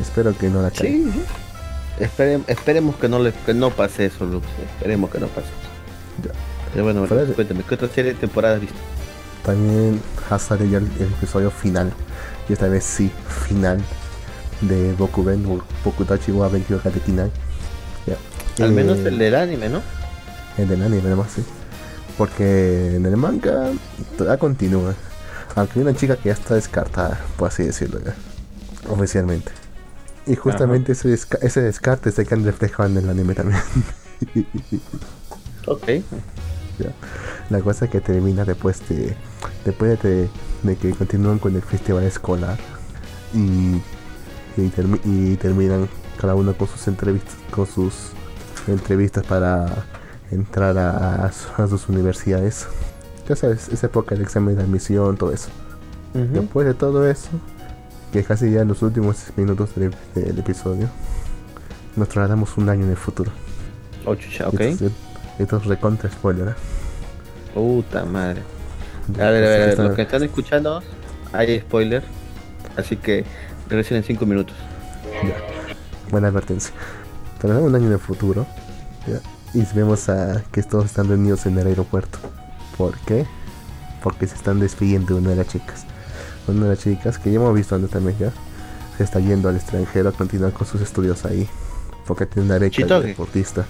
Espero que no la caiga. Sí, esperemos que no, le, que no pase eso, Lux. Esperemos que no pase eso. Ya. Pero bueno, cuéntame, ¿qué otra serie de temporada has visto? También ha salido ya el, episodio final. Y esta vez sí, final. De Bokuben, Bokutachi wa Benkyo Katekinai. Al menos el del anime, ¿no? El del anime, además, sí. Porque en el manga todavía continúa. Aunque hay una chica que ya está descartada, por así decirlo ya, oficialmente. Y justamente ese, ese descarte se que han reflejado en el anime también. ok. La cosa que termina después de después de, que continúan con el festival escolar y, y, terminan cada uno con sus entrevistas con sus entrevistas para entrar a sus universidades ya sabes, esa época del examen de admisión, todo eso. Después de todo eso, que casi ya en los últimos minutos del, episodio, nos trasladamos un año en el futuro. Oh, ok. Esto, es recontra spoiler, ¿eh? Puta madre. A ver, a ver, a ver, los que están escuchando, hay spoiler. Así que regresen en 5 minutos. Ya. Buena advertencia. Trasladamos un año en el futuro. ¿ya? Y vemos a que todos están reunidos en el aeropuerto. ¿Por qué? Porque se están despidiendo de una de las chicas. Una de las chicas que ya hemos visto antes también ya. Se está yendo al extranjero a continuar con sus estudios ahí. Porque tiene una beca de deportista.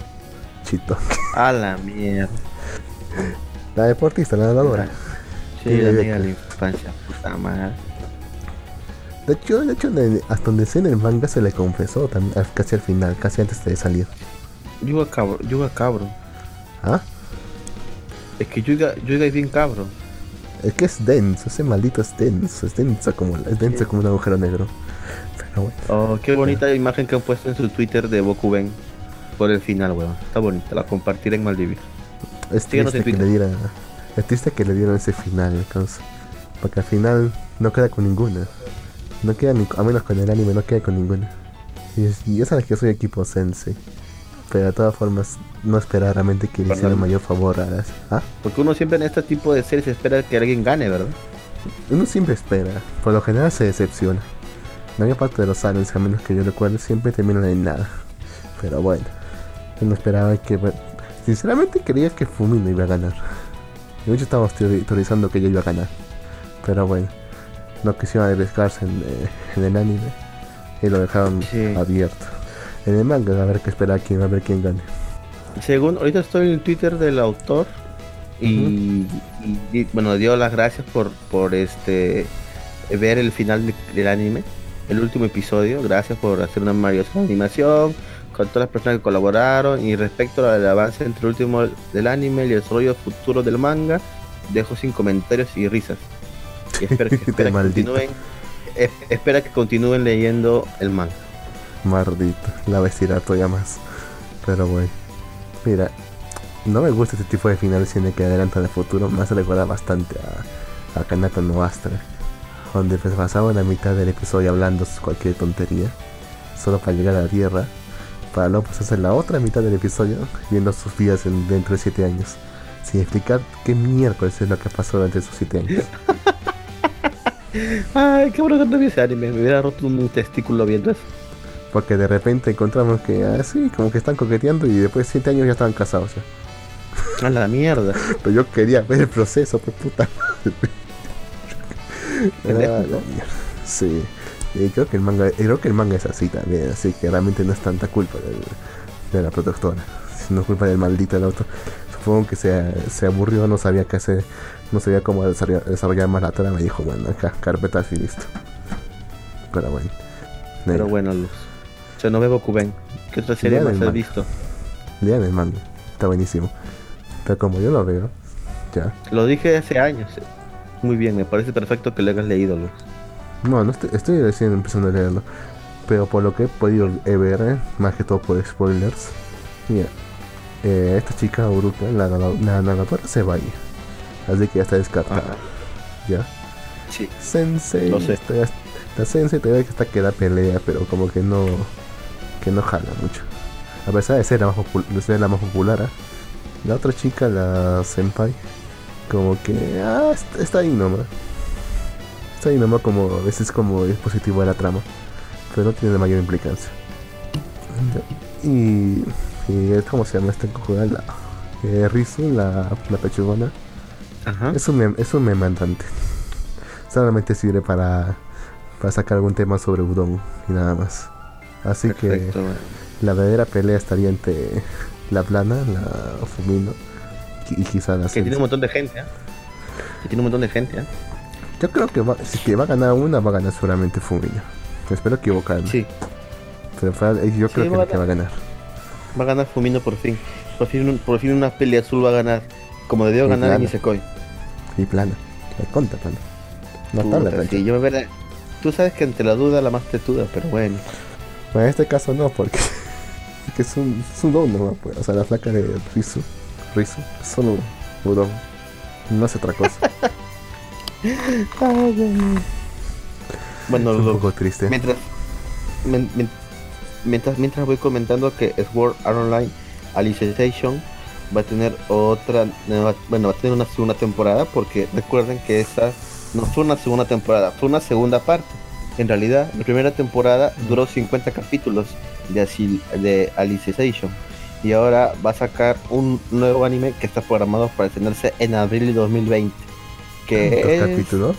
Chito. A la mierda. La deportista, la nadadora. Sí, la amiga de la infancia, puta madre. De hecho, de hecho, hasta donde sé en el manga se le confesó también, casi al final, casi antes de salir. Yuga cabro, Yuga cabro. ¿Ah? Es que Yuga, Yuga es bien cabro. Es que es denso, ese maldito es denso, es denso como, es denso como un agujero negro. Pero bueno. Oh, qué bonita imagen que han puesto en su Twitter de Bokuben por el final, weón. Está bonita, la compartiré en Maldivir. Es triste, que le diera, es triste que le dieron ese final. Porque al final no queda con ninguna. No queda ni, a menos con el anime, no queda con ninguna. Y, ya sabes que soy equipo Sensei pero de todas formas no esperar realmente que le hiciera el mayor favor a las... ¿Ah? Porque uno siempre en este tipo de series espera que alguien gane, ¿verdad? Uno siempre espera, por lo general se decepciona. La mayor parte de los aliens, a menos que yo recuerde, siempre terminan en nada. Pero bueno, yo no esperaba que... Sinceramente creía que Fumino iba a ganar. Y muchos estábamos teorizando que ella iba a ganar. Pero bueno, no quisieron arriesgarse en, eh, en el anime y lo dejaron abierto. En el manga, a ver qué espera quién, a ver quién gane. Según, ahorita estoy en el Twitter del autor y, bueno, dio las gracias por, por este ver el final del anime, el último episodio. Gracias por hacer una maravillosa animación con todas las personas que colaboraron y respecto al avance entre el último del anime y el desarrollo futuro del manga, dejo sin comentarios y risas. (laughs) espero que, espera que continúen, espera que continúen leyendo el manga. Maldito, la vestirá todavía más. Pero bueno, mira, no me gusta este tipo de final cine que adelanta el futuro, más se recuerda bastante a, a Kanata no Astra, donde pues pasaba la mitad del episodio hablando cualquier tontería, solo para llegar a la Tierra, para luego pasarse la otra mitad del episodio viendo sus vidas en, dentro de 7 años, sin explicar qué miércoles es lo que pasó durante esos 7 años. (laughs) Ay, qué bueno que no vi ese anime, me hubiera roto un testículo viendo eso. Porque de repente encontramos que así, ah, como que están coqueteando y después de 7 años ya estaban casados. Ya. A la mierda. (laughs) Pero yo quería ver el proceso, pues puta Sí. Y creo que el manga, creo que el manga es así también, así que realmente no es tanta culpa de la protectora, sino culpa del maldito del auto. Supongo que se, se aburrió, no sabía qué hacer, no sabía cómo desarrollar, más la trama, me dijo, bueno, acá, carpetas y listo. Pero bueno. Pero bueno, Luz. Se no veo Kuben. ¿Qué otra serie más has visto? Lean el manga, está buenísimo. Pero como yo lo veo, ya. Lo dije hace años. Muy bien, me parece perfecto que lo hayas leído, Luz. No, no estoy, recién empezando a leerlo. Pero por lo que he podido ver, eh, más que todo por spoilers, mira, eh, esta chica bruta, la, narradora se va Así que ya está descartada. ¿Ya? Sí. Sensei. Sé. la Sensei te ve que está que da pelea, pero como que no. que no jala mucho. A pesar de ser la más, de ser la más popular, ¿eh? La otra chica, la senpai, como que ah, está ahí nomás. Está nomás como a veces como dispositivo de la trama, pero no tiene mayor implicancia. Y, y ¿cómo se llama esta conjugada? La eh, Rizu, la, la pechugona. Es un, es un memandante. Solamente sirve para, para sacar algún tema sobre Udon y nada más. Así que la verdadera pelea estaría entre la plana, la Fumino y quizá la Que tiene un montón de gente, ¿eh? Que tiene un montón de gente, ¿eh? Yo creo que va, si que va a ganar una, va a ganar seguramente Fumino. Espero equivocarme. Sí. Pero yo creo que, va que va a ganar. Va a ganar Fumino por fin. Por fin, por fin una pelea azul va a ganar. Como debió ganar en Isekoi. Y plana. La conta plana. No Puta, sí, yo me Tú sabes que ante la duda la más tetuda, pero bueno. Bueno, en este caso no, porque (laughs) que es un, es un don nomás, pues. O sea, la flaca de Rizu, Rizu, es solo un don. No hace otra cosa. (laughs) bueno, es un poco triste. Mientras, mientras, mientras voy comentando que Sword Art Online Alicization va a tener otra bueno, va a tener una segunda temporada porque recuerden que esta no fue una segunda temporada, fue una segunda parte. En realidad, la primera temporada duró 50 capítulos de, de Alicization. Y ahora va a sacar un nuevo anime que está programado para estrenarse en abril de 2020. Que es, capítulos?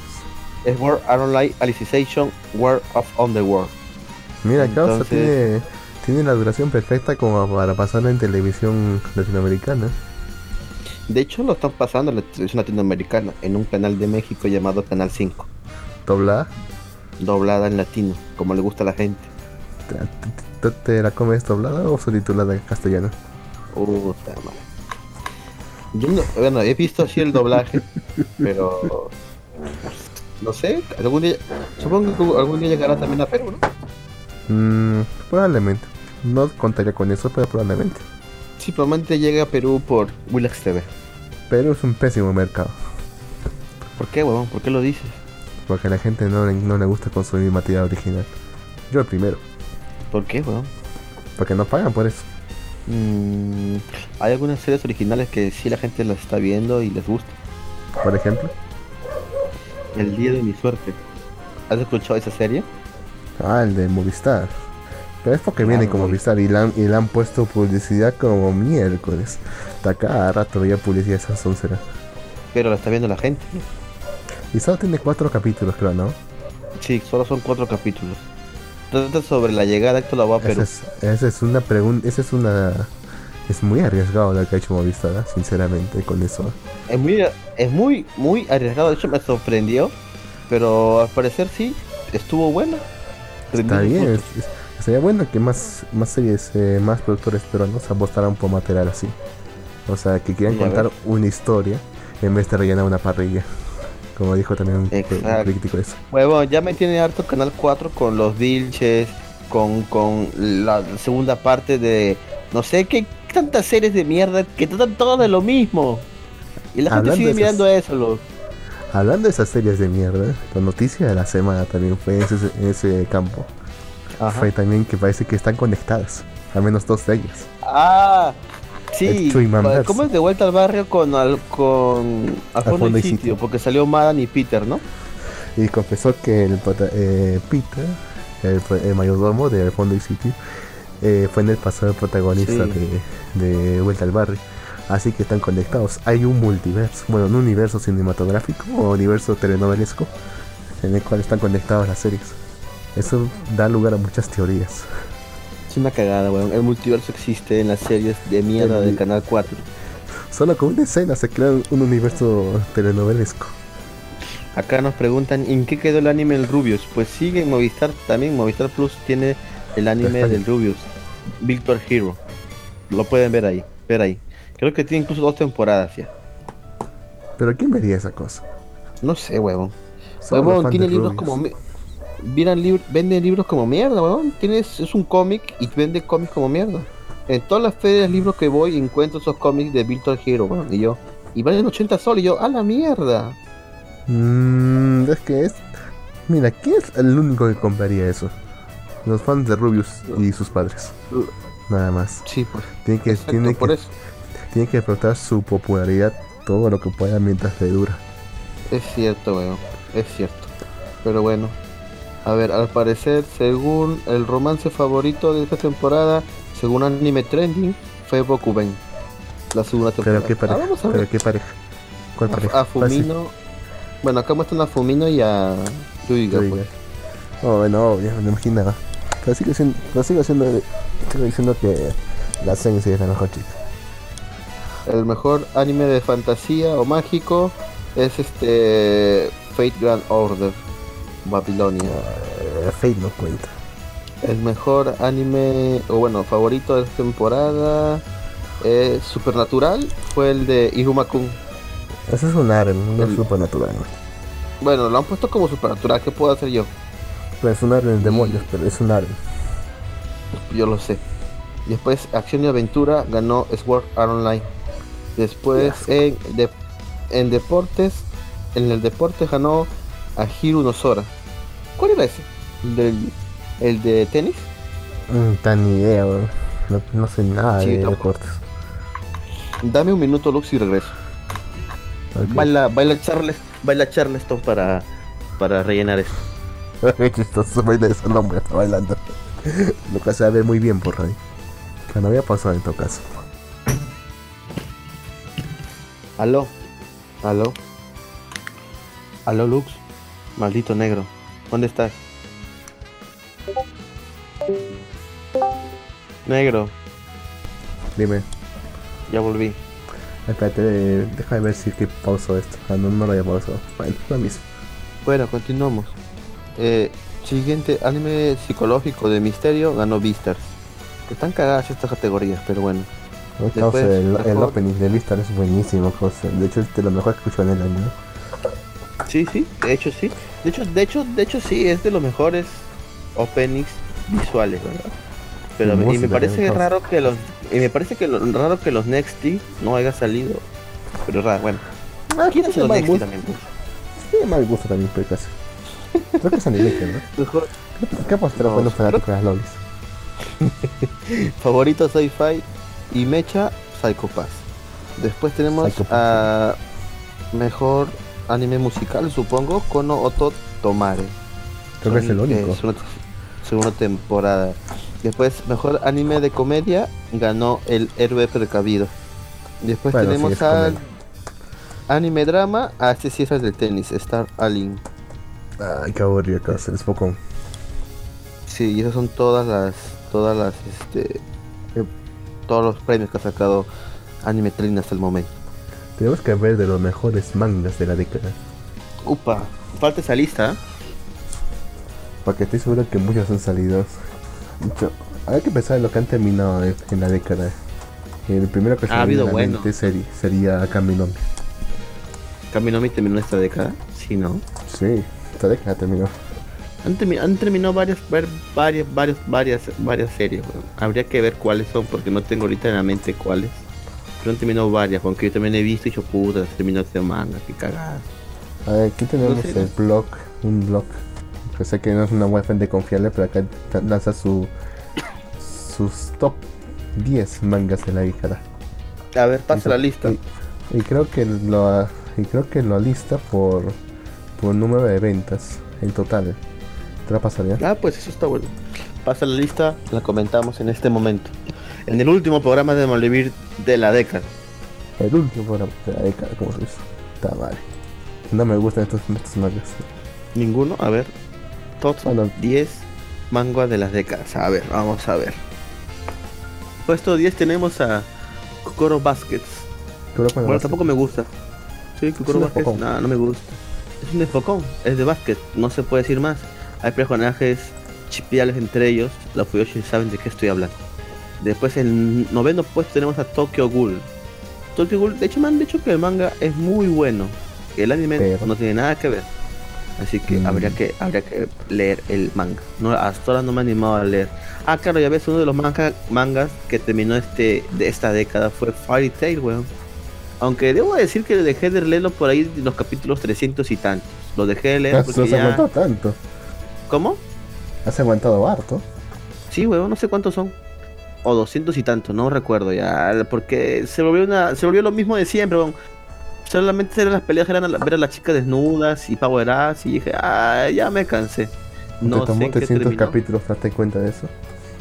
Es World Online Alicization World of Underworld. Mira, Entonces, tiene, tiene la duración perfecta como para pasarlo en televisión latinoamericana. De hecho, lo están pasando en la televisión latinoamericana en un canal de México llamado Canal 5. ¿Doblada? Doblada en latino, como le gusta a la gente te la comes doblada o subtitulada en castellano? Puta madre. Yo no, bueno, he visto así el doblaje, pero no sé, algún día, supongo que algún día llegará también a Perú, ¿no? Mm, probablemente. No contaría con eso, pero probablemente. Sí, probablemente llegue a Perú por Willax TV. Perú es un pésimo mercado. ¿Por qué, huevón? ¿Por qué lo dices? Porque a la gente no, no le gusta consumir material original. Yo el primero. ¿Por qué, weón? Porque no pagan por eso. Mm, hay algunas series originales que sí la gente las está viendo y les gusta. Por ejemplo. El día de mi suerte. ¿Has escuchado esa serie? Ah, el de Movistar. Pero es porque viene como Movistar y le, han, y le han puesto publicidad como miércoles. Hasta cada rato veía publicidad esa soncera. pero la está viendo la gente. Y solo tiene cuatro capítulos, creo, ¿no? Sí, solo son cuatro capítulos. Trata sobre la llegada de la Perú. Esa es, una pregunta, esa es una... Es muy arriesgado lo que ha hecho Movistar, sinceramente, con eso. Es muy, es muy, muy arriesgado, de hecho me sorprendió, pero al parecer sí, estuvo bueno. Está bien, sería bueno que más, más series, eh, más productores peruanos apostaran por material así. O sea, que quieran contar una historia en vez de rellenar una parrilla. Como dijo también un, crítico eso. Bueno, ya me tiene harto Canal 4 con los Vilches, con, con la segunda parte de no sé qué tantas series de mierda que tratan todo de lo mismo. Y la gente sigue mirando eso, los. Hablando de esas series de mierda, la noticia de la semana también fue en ese, campo. Fue también que parece que están conectadas, al menos dos de ellas. Ah, Sí, ¿cómo es de vuelta al barrio con al, con al fondo, sitio? Porque salió Madan y Peter, ¿no? Y confesó que el eh, Peter, el, mayordomo de Al fondo y sitio, eh, fue en el pasado el protagonista de, Vuelta al barrio. Así que están conectados. Hay un multiverso, bueno, un universo cinematográfico o universo telenovelesco en el cual están conectadas las series. Eso da lugar a muchas teorías. Es una cagada, weón. El multiverso existe en las series de mierda del Canal 4. Solo con una escena se crea un universo telenovelesco. Acá nos preguntan en qué quedó el anime del Rubius. Pues sigue en Movistar también. Movistar Plus tiene el anime del Rubius, Victor Hero. Lo pueden ver ahí, ver ahí. Creo que tiene incluso dos temporadas ya. Pero ¿quién vería esa cosa? No sé, huevón. Huevón tiene libros como vende libros como mierda, weón. Tienes, es un cómic y vende cómics como mierda. En todas las ferias de libros que voy encuentro esos cómics de Virtual Hero, weón. Y yo, y valen 80 soles. Y yo, a la mierda. Mmm, es que es. Mira, ¿quién es el único que compraría eso? Los fans de Rubius y sus padres. Nada más. Sí, pues. Tiene que, tiene que, tiene que explotar su popularidad todo lo que pueda mientras le dura. Es cierto, weón. Es cierto. Pero bueno, a ver, al parecer, según el romance favorito de esta temporada, según Anime Trending, fue Bokuben. La segunda temporada. ¿Pero qué pareja? Ah, vamos a ver. ¿Pero qué pareja? ¿Cuál pareja? A, Fumino. Bueno, acá muestran a Fumino y a Yuiga. Pues. Oh, bueno, obvio, me imaginaba. Pero sigo, siendo, pero sigo, siendo, sigo diciendo que la Sensei es la mejor chica. El mejor anime de fantasía o mágico es este Fate Grand Order. Babilonia. Eh, Fate no cuenta. El mejor anime, o bueno, favorito de esta temporada eh, Supernatural fue el de Iruma-kun. Ese es un aren, no es supernatural. Bueno, lo han puesto como supernatural, ¿qué puedo hacer yo? Pues es un aren de demonios, pero es un aren. Yo lo sé. Después, Acción y Aventura ganó Sword Art Online. Después, en, en deportes, en el deporte ganó a Hiro Nosora. ¿Cuál era ese? ¿El, de tenis? No tan ni idea, No, sé nada de deportes. Dame un minuto, Lux, y regreso. Baila, baila Charles, baila Charleston para, para rellenar eso. (laughs) Qué chistoso baila ese nombre, está bailando. Lo que se ve muy bien por ahí. Que no había pasado en todo caso. Aló, aló, aló, Lux. Maldito negro. ¿Dónde estás? Negro. Dime. Ya volví. Espérate, deja de ver si que pauso esto. Ah, no, no lo había pausado. Bueno, lo mismo. Bueno, continuamos. Eh, siguiente anime psicológico de misterio ganó Beastars. Están cagadas estas categorías, pero bueno. Después, el, el, opening de Beastars es buenísimo, José. De hecho, es de lo mejor que escucho en el año. Sí, sí, de hecho sí. De hecho, de hecho, de hecho sí, es de los mejores openings visuales, ¿verdad? Pero y me parece raro que los y me parece que lo raro que los Nexty no haya salido. Pero raro, bueno. Ah, ¿Quién es los Nexty también? Pues? Sí, mal gusto también, pero casi. Creo que es Animation, ¿no? (laughs) Mejor. ¿Qué apostero no, bueno fanático de las lolis? (laughs) Favorito sci-fi y mecha Psycho Pass. Después tenemos a mejor anime musical, supongo, Kono Oto Tomare. Creo que es el único. segunda temporada. Después, mejor anime de comedia, ganó el héroe precavido. Después tenemos al. anime drama, a este el del tenis, Star Alien. Ay, qué aburrido acá, es poco. Sí, y esas son todas las, todas las, este, eh, todos los premios que ha sacado Anime Train hasta el momento. Tenemos que ver de los mejores mangas de la década. Upa, falta esa lista. ¿eh? Porque estoy seguro que muchos han salido. Hay que pensar en lo que han terminado en la década. El primero que se ha habido bueno. sería, sería Kaminomi. ¿Kaminomi terminó esta década? Sí, ¿no? Sí, esta década terminó. Han, terminado varias, varias, varias, varias, varias series. Habría que ver cuáles son, porque no tengo ahorita en la mente cuáles. Pero han terminado varias, aunque yo también he visto y dicho puta, terminó este manga, qué cagada. A ver, aquí tenemos el blog, un blog. Que sé que no es una web de confiable, pero acá lanza su sus top 10 mangas de la década. A ver, pasa la lista. Y, creo que lo y creo que lo lista por por número de ventas en total. ¿Te la pasaría? Ah, pues eso está bueno. Pasa la lista, la comentamos en este momento. En el último programa de Malvivir de la década. El último programa de la década, como se dice. Está mal. No me gustan estos, mangas. Ninguno, a ver. Todos 10 mangas de las décadas. A ver, vamos a ver. Puesto 10 tenemos a Kokoro Baskets. Bueno, tampoco me gusta. Sí, Kokoro Baskets, no, no me gusta. Es un enfocón, es de básquet, no se puede decir más. Hay personajes chipiales entre ellos, los Fuyoshi saben de qué estoy hablando. Después en noveno puesto tenemos a Tokyo Ghoul. Tokyo Ghoul, de hecho me han dicho que el manga es muy bueno. El anime no tiene nada que ver. Así que mm. habría que habría que leer el manga. No, hasta ahora no me he animado a leer. Ah, claro, ya ves, uno de los mangas que terminó este de esta década fue Fairy Tail, weón. Aunque debo decir que dejé de leerlo por ahí los capítulos 300 y tantos. Lo dejé de leer porque ya... aguantado tanto. ¿Cómo? Has aguantado harto. Sí, weón, no sé cuántos son. O 200 y tantos, no recuerdo ya. Porque se volvió una se volvió lo mismo de siempre, weón solamente eran las peleas eran ver a las chicas desnudas y power ups y dije, ah, ya me cansé. No ¿Te tomó 300 capítulos darte cuenta de eso?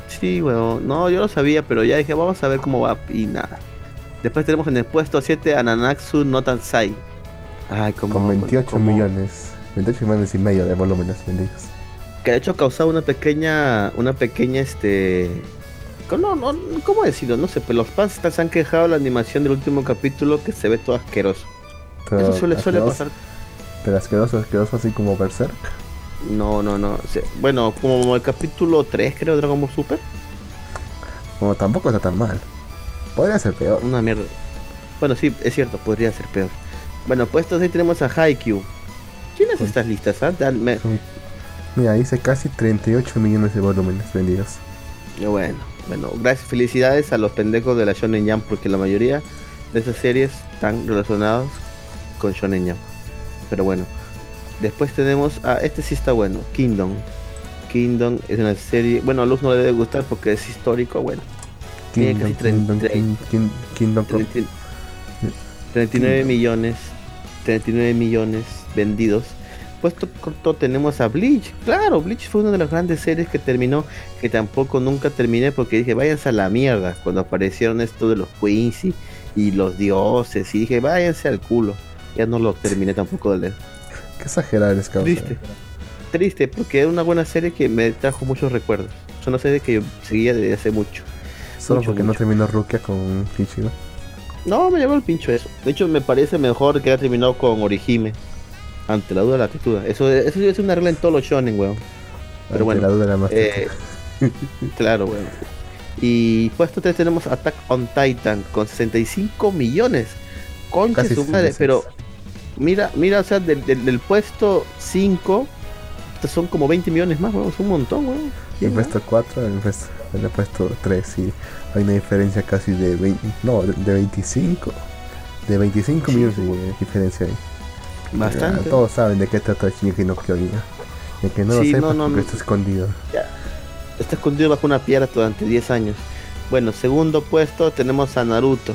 Sí, bueno, no, yo lo sabía, pero ya dije, vamos a ver cómo va y nada. Después tenemos en el puesto 7 a Nanatsu no Tansai. Ay, como, Con 28 millones, 28 millones y medio de volúmenes vendidos. Que de hecho ha causado una pequeña, una pequeña, este... No, no, ¿Cómo decirlo? No sé, pero los fans se han quejado de la animación del último capítulo que se ve todo asqueroso. Eso suele, suele pasar. Pero asqueroso, asqueroso así como Berserk. No, no, no. bueno, como el capítulo 3 creo Dragon Ball Super. Como tampoco está tan mal. Podría ser peor. Una mierda. Bueno, sí, es cierto, podría ser peor. Bueno, pues entonces tenemos a Haikyuu. ¿Quiénes pues, estas listas? Ah? Mira, dice casi 38 millones de volúmenes vendidos. Bueno, bueno, gracias, felicidades a los pendejos de la Shonen Jump porque la mayoría de esas series están relacionados con Shonen Pero bueno, después tenemos a este sí está bueno, Kingdom. Kingdom es una serie, bueno, a Luz no le debe gustar porque es histórico, bueno. Kingdom, 39 millones, 39 millones vendidos. Puesto corto tenemos a Bleach. Claro, Bleach fue una de las grandes series que terminó, que tampoco nunca terminé porque dije, váyanse a la mierda cuando aparecieron esto de los Quincy y los dioses y dije, váyanse al culo ya no lo terminé tampoco de leer. Qué exagerado es cabrón. Triste. Triste, porque era una buena serie que me trajo muchos recuerdos. Es una serie que yo seguía desde hace mucho. Solo porque no terminó Rukia con Kichiro. No, me llegó el pincho eso. De hecho, me parece mejor que haya terminado con Orihime. Ante la duda de la actitud. Eso, eso es una regla en todos los shonen, weón. Pero bueno. La duda la eh, (laughs) claro, weón. Y puesto 3 tenemos Attack on Titan con 65 millones. Concha su madre, pero Mira, mira, o sea, del, del, puesto 5, son como 20 millones más, weón, es un montón, weón. El puesto 4, el puesto, el puesto 3, sí. Hay una diferencia casi de 20, no, de 25. De 25 millones de diferencia ahí. Bastante. todos saben de qué trata Shingeki no Kyojin. De que no lo sepan porque está escondido. Ya. Está escondido bajo una piedra durante 10 años. Bueno, segundo puesto tenemos a Naruto.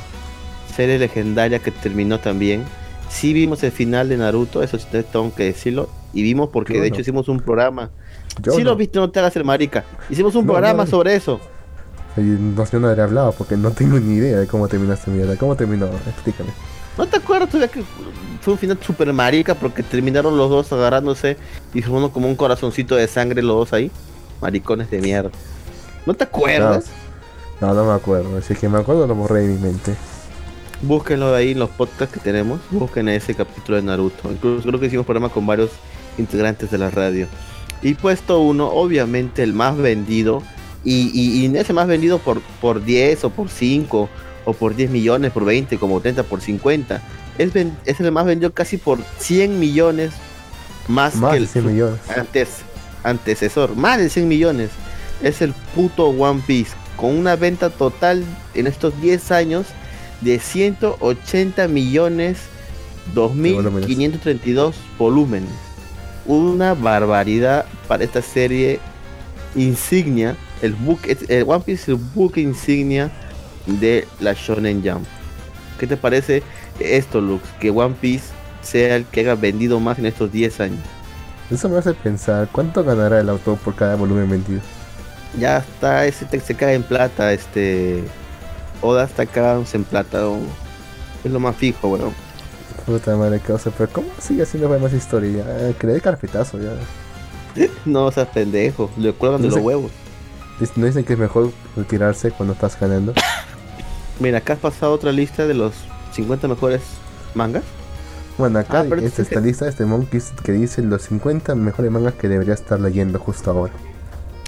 Serie legendaria que terminó también sí vimos el final de Naruto, eso sí tengo que decirlo. Y vimos porque de hecho hicimos un programa. Si lo viste, no te hagas el marica. Hicimos un programa sobre eso. no sé, no hablado porque no tengo ni idea de cómo terminó esta mierda. ¿Cómo terminó? Explícame. ¿No te acuerdas todavía que fue un final super marica porque terminaron los dos agarrándose y uno como un corazoncito de sangre los dos ahí? Maricones de mierda. ¿No te acuerdas? No, no, me acuerdo. Si que me acuerdo lo borré de mi mente. Búsquenlo ahí en los podcasts que tenemos. Busquen ese capítulo de Naruto. Incluso creo que hicimos programa con varios integrantes de la radio. Y puesto uno, obviamente el más vendido. Y, y, y ese más vendido por, por 10 o por 5 o por 10 millones, por 20, como 30, por 50. Es, es el más vendido casi por 100 millones más, que el 100 millones. Antes, antecesor. Más de 100 millones. Es el puto One Piece. Con una venta total en estos 10 años de 180 millones 2532 volúmenes. Una barbaridad para esta serie insignia. El book, el One Piece es el book insignia de la Shonen Jump. ¿Qué te parece esto, Lux? Que One Piece sea el que haya vendido más en estos 10 años. Eso me hace pensar, ¿cuánto ganará el autor por cada volumen vendido? Ya está, ese se cae en plata, este... Oda está cagándose en plata, es lo más fijo, weón. Puta madre, cosa, pero ¿cómo sigue haciendo más historia? Ya, que le dé carpetazo ya. (laughs) no seas pendejo, le cuelgan de los huevos. ¿No dicen que es mejor retirarse cuando estás ganando? (laughs) Mira, acá has pasado otra lista de los 50 mejores mangas. Bueno, acá ah, esta, esta lista de este Monkeys que dice los 50 mejores mangas que debería estar leyendo justo ahora.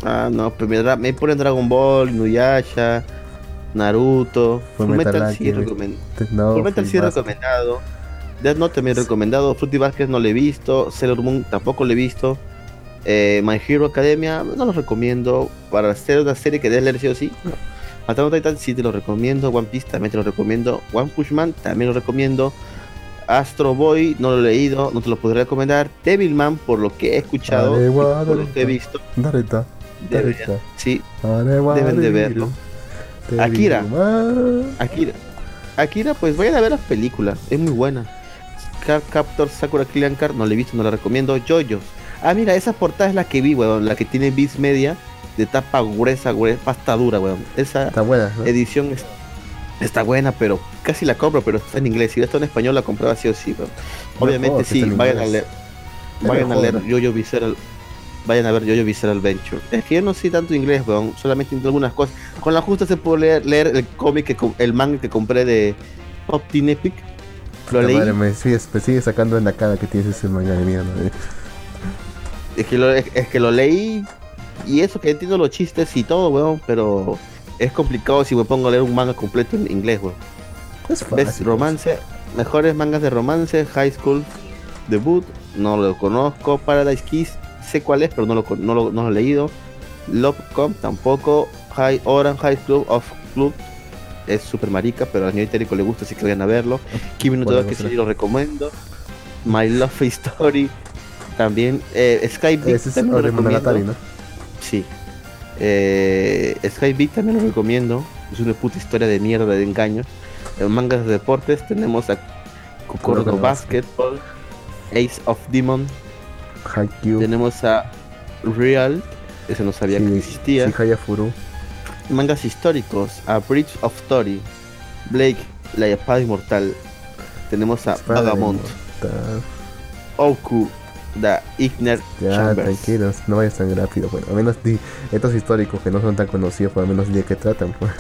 Ah, no, pues me, me ponen Dragon Ball, Nuyasha, Naruto, Full Metal sí recomendado. Full Metal sí recomendado. Death Note también recomendado. Fruity Basket no le he visto. Sailor Moon tampoco le he visto. Eh, My Hero Academia no lo recomiendo. Para hacer una serie que debes leer sí o sí. Attack on Titan sí te lo recomiendo. One Piece también te lo recomiendo. One Push Man también lo recomiendo. Astro Boy no lo he leído, no te lo podría recomendar. Devilman, por lo que he escuchado, por lo que he visto. sí, deben de verlo. Akira. Akira. Akira, pues vayan a ver la película, es muy buena. Captor Sakura Killian Card, no la he visto, no la recomiendo. Jojo. Ah, mira, esa portada es la que vi, weón, la que tiene Beats Media de tapa gruesa, gruesa, pasta dura, weón. Esa edición está buena, pero casi la compro, pero está en inglés. Si esto en español la compraba sí o sí, weón. Obviamente sí, vayan a leer. Vayan a leer Jojo Visceral. Vayan a ver Jojo Visceral Venture. Es que yo no sé tanto inglés, weón. Solamente entiendo algunas cosas. Con la justa se puede leer, el cómic, que, el manga que compré de Pop Teen Epic. Lo leí. Madre, me, sigue, sigue sacando en la cara que tienes ese manga de mierda. Eh. Es que, lo, es que lo leí y eso que entiendo los chistes y todo, weón, pero es complicado si me pongo a leer un manga completo en inglés, weón. Es fácil, Romance, mejores mangas de romance, High School, Debut, no lo conozco, Paradise Kiss, sé cuál es, pero no lo, no lo, no lo he leído. Lovecom tampoco, High Orange High Club of Club es super marica, pero a nivel técnico le gusta, así que vayan a verlo. Kimi no que sí lo recomiendo. My Love Story también. Eh, Skype Ese es el ¿no? Sí. Eh, Sky también lo recomiendo. Es una puta historia de mierda de engaños. En mangas de deportes tenemos a Kokoro Basketball, Ace of Demon. Tenemos a Real, ese no sabía que existía. Mangas históricos, a Bridge of Story, Blake, la espada inmortal. Tenemos a Vagabond, Oku, The Igner Ya, tranquilos, no vayas tan rápido. Bueno, al menos estos históricos que no son tan conocidos, por lo menos de qué tratan. Pues.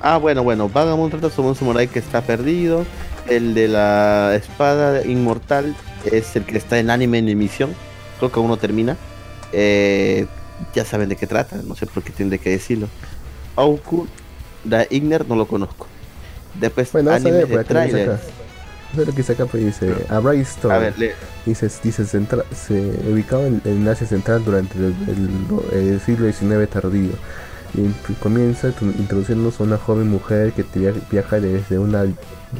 Ah, bueno, bueno, Vagabond trata sobre un samurai que está perdido. El de la espada inmortal es el que está en anime en emisión. Creo que uno termina. Eh, ya saben de qué trata, no sé por qué tendré que decirlo. Auku, The Igner, no lo conozco. Después, bueno, anime de trailer (laughs) lo que acá, pues dice, a Bright Story. A ver, Dice, dice se ubicado en, el Asia Central durante el, siglo XIX tardío. Y comienza introduciéndonos a una joven mujer que viaja desde una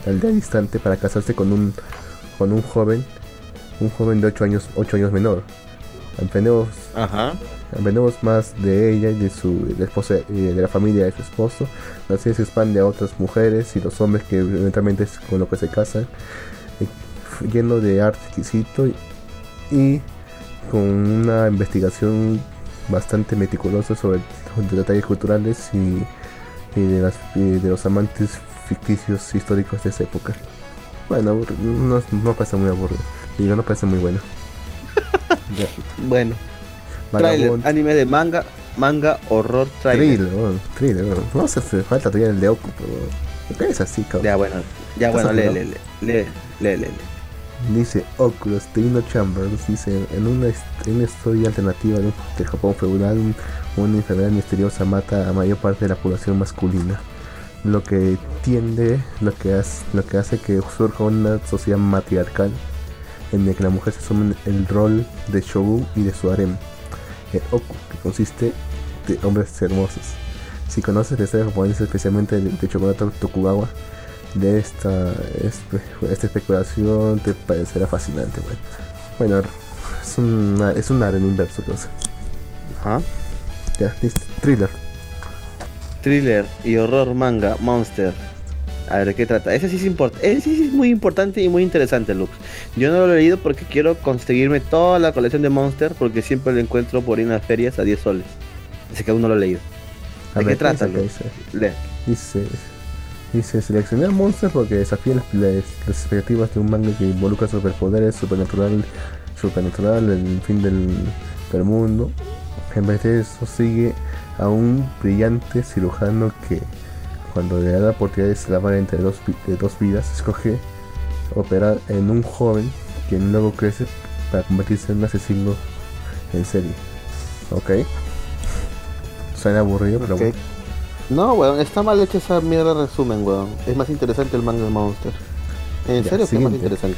aldea distante para casarse con un, con un joven, un joven de 8 años, 8 años menor. Aprendemos, Ajá. Aprendemos más de ella y de su esposa, de la familia de su esposo. Serie se expande a otras mujeres y los hombres que eventualmente es con lo que se casan, eh, lleno de arte exquisito y, con una investigación bastante meticulosa sobre detalles culturales y, de, las, los amantes ficticios históricos de esa época. Bueno, no, no parece muy aburrido. Digo, no parece muy bueno. (laughs) bueno. Trailer, anime de manga, manga, horror, trailer. Thriller, thriller. No sé, falta todavía el de Oku, pero... ¿Qué es así, cabrón? Ya, bueno, ya, bueno, lee, lee, lee, lee, lee, Dice Oculus Trino Chambers, dice, en una, en una historia alternativa de Japón feudal, una enfermedad misteriosa mata a mayor parte de la población masculina lo que tiende, lo que hace, lo que hace que surja una sociedad matriarcal en la que la mujer se asume el rol de shogun y de su harem, el oku, que consiste de hombres hermosos. Si conoces la historia japonesa, especialmente de, de Chocolate Tokugawa, de esta, esta especulación te parecerá fascinante. Bueno, es, una, es un harem inverso, entonces. Ajá. Ya, listo. Thriller thriller y horror manga Monster. A ver, ¿de qué trata? Ese sí es, Ese sí es muy importante y muy interesante, Lux. Yo no lo he leído porque quiero conseguirme toda la colección de Monster porque siempre lo encuentro por ir a las ferias a 10 soles. Así que aún no lo he leído. ¿De qué trata, Lux? Dice, dice, seleccionar Monster porque desafía las, expectativas de un manga que involucra superpoderes, supernatural, supernatural, el fin del, del mundo. En vez de eso sigue a un brillante cirujano que, cuando le da la oportunidad de salvar entre dos, de dos vidas, escoge operar en un joven quien luego crece para convertirse en un asesino en serie. Ok. Suena aburrido, pero bueno. No, weón, está mal hecha esa mierda resumen, weón. Es más interesante el manga de Monster. En serio que es más interesante,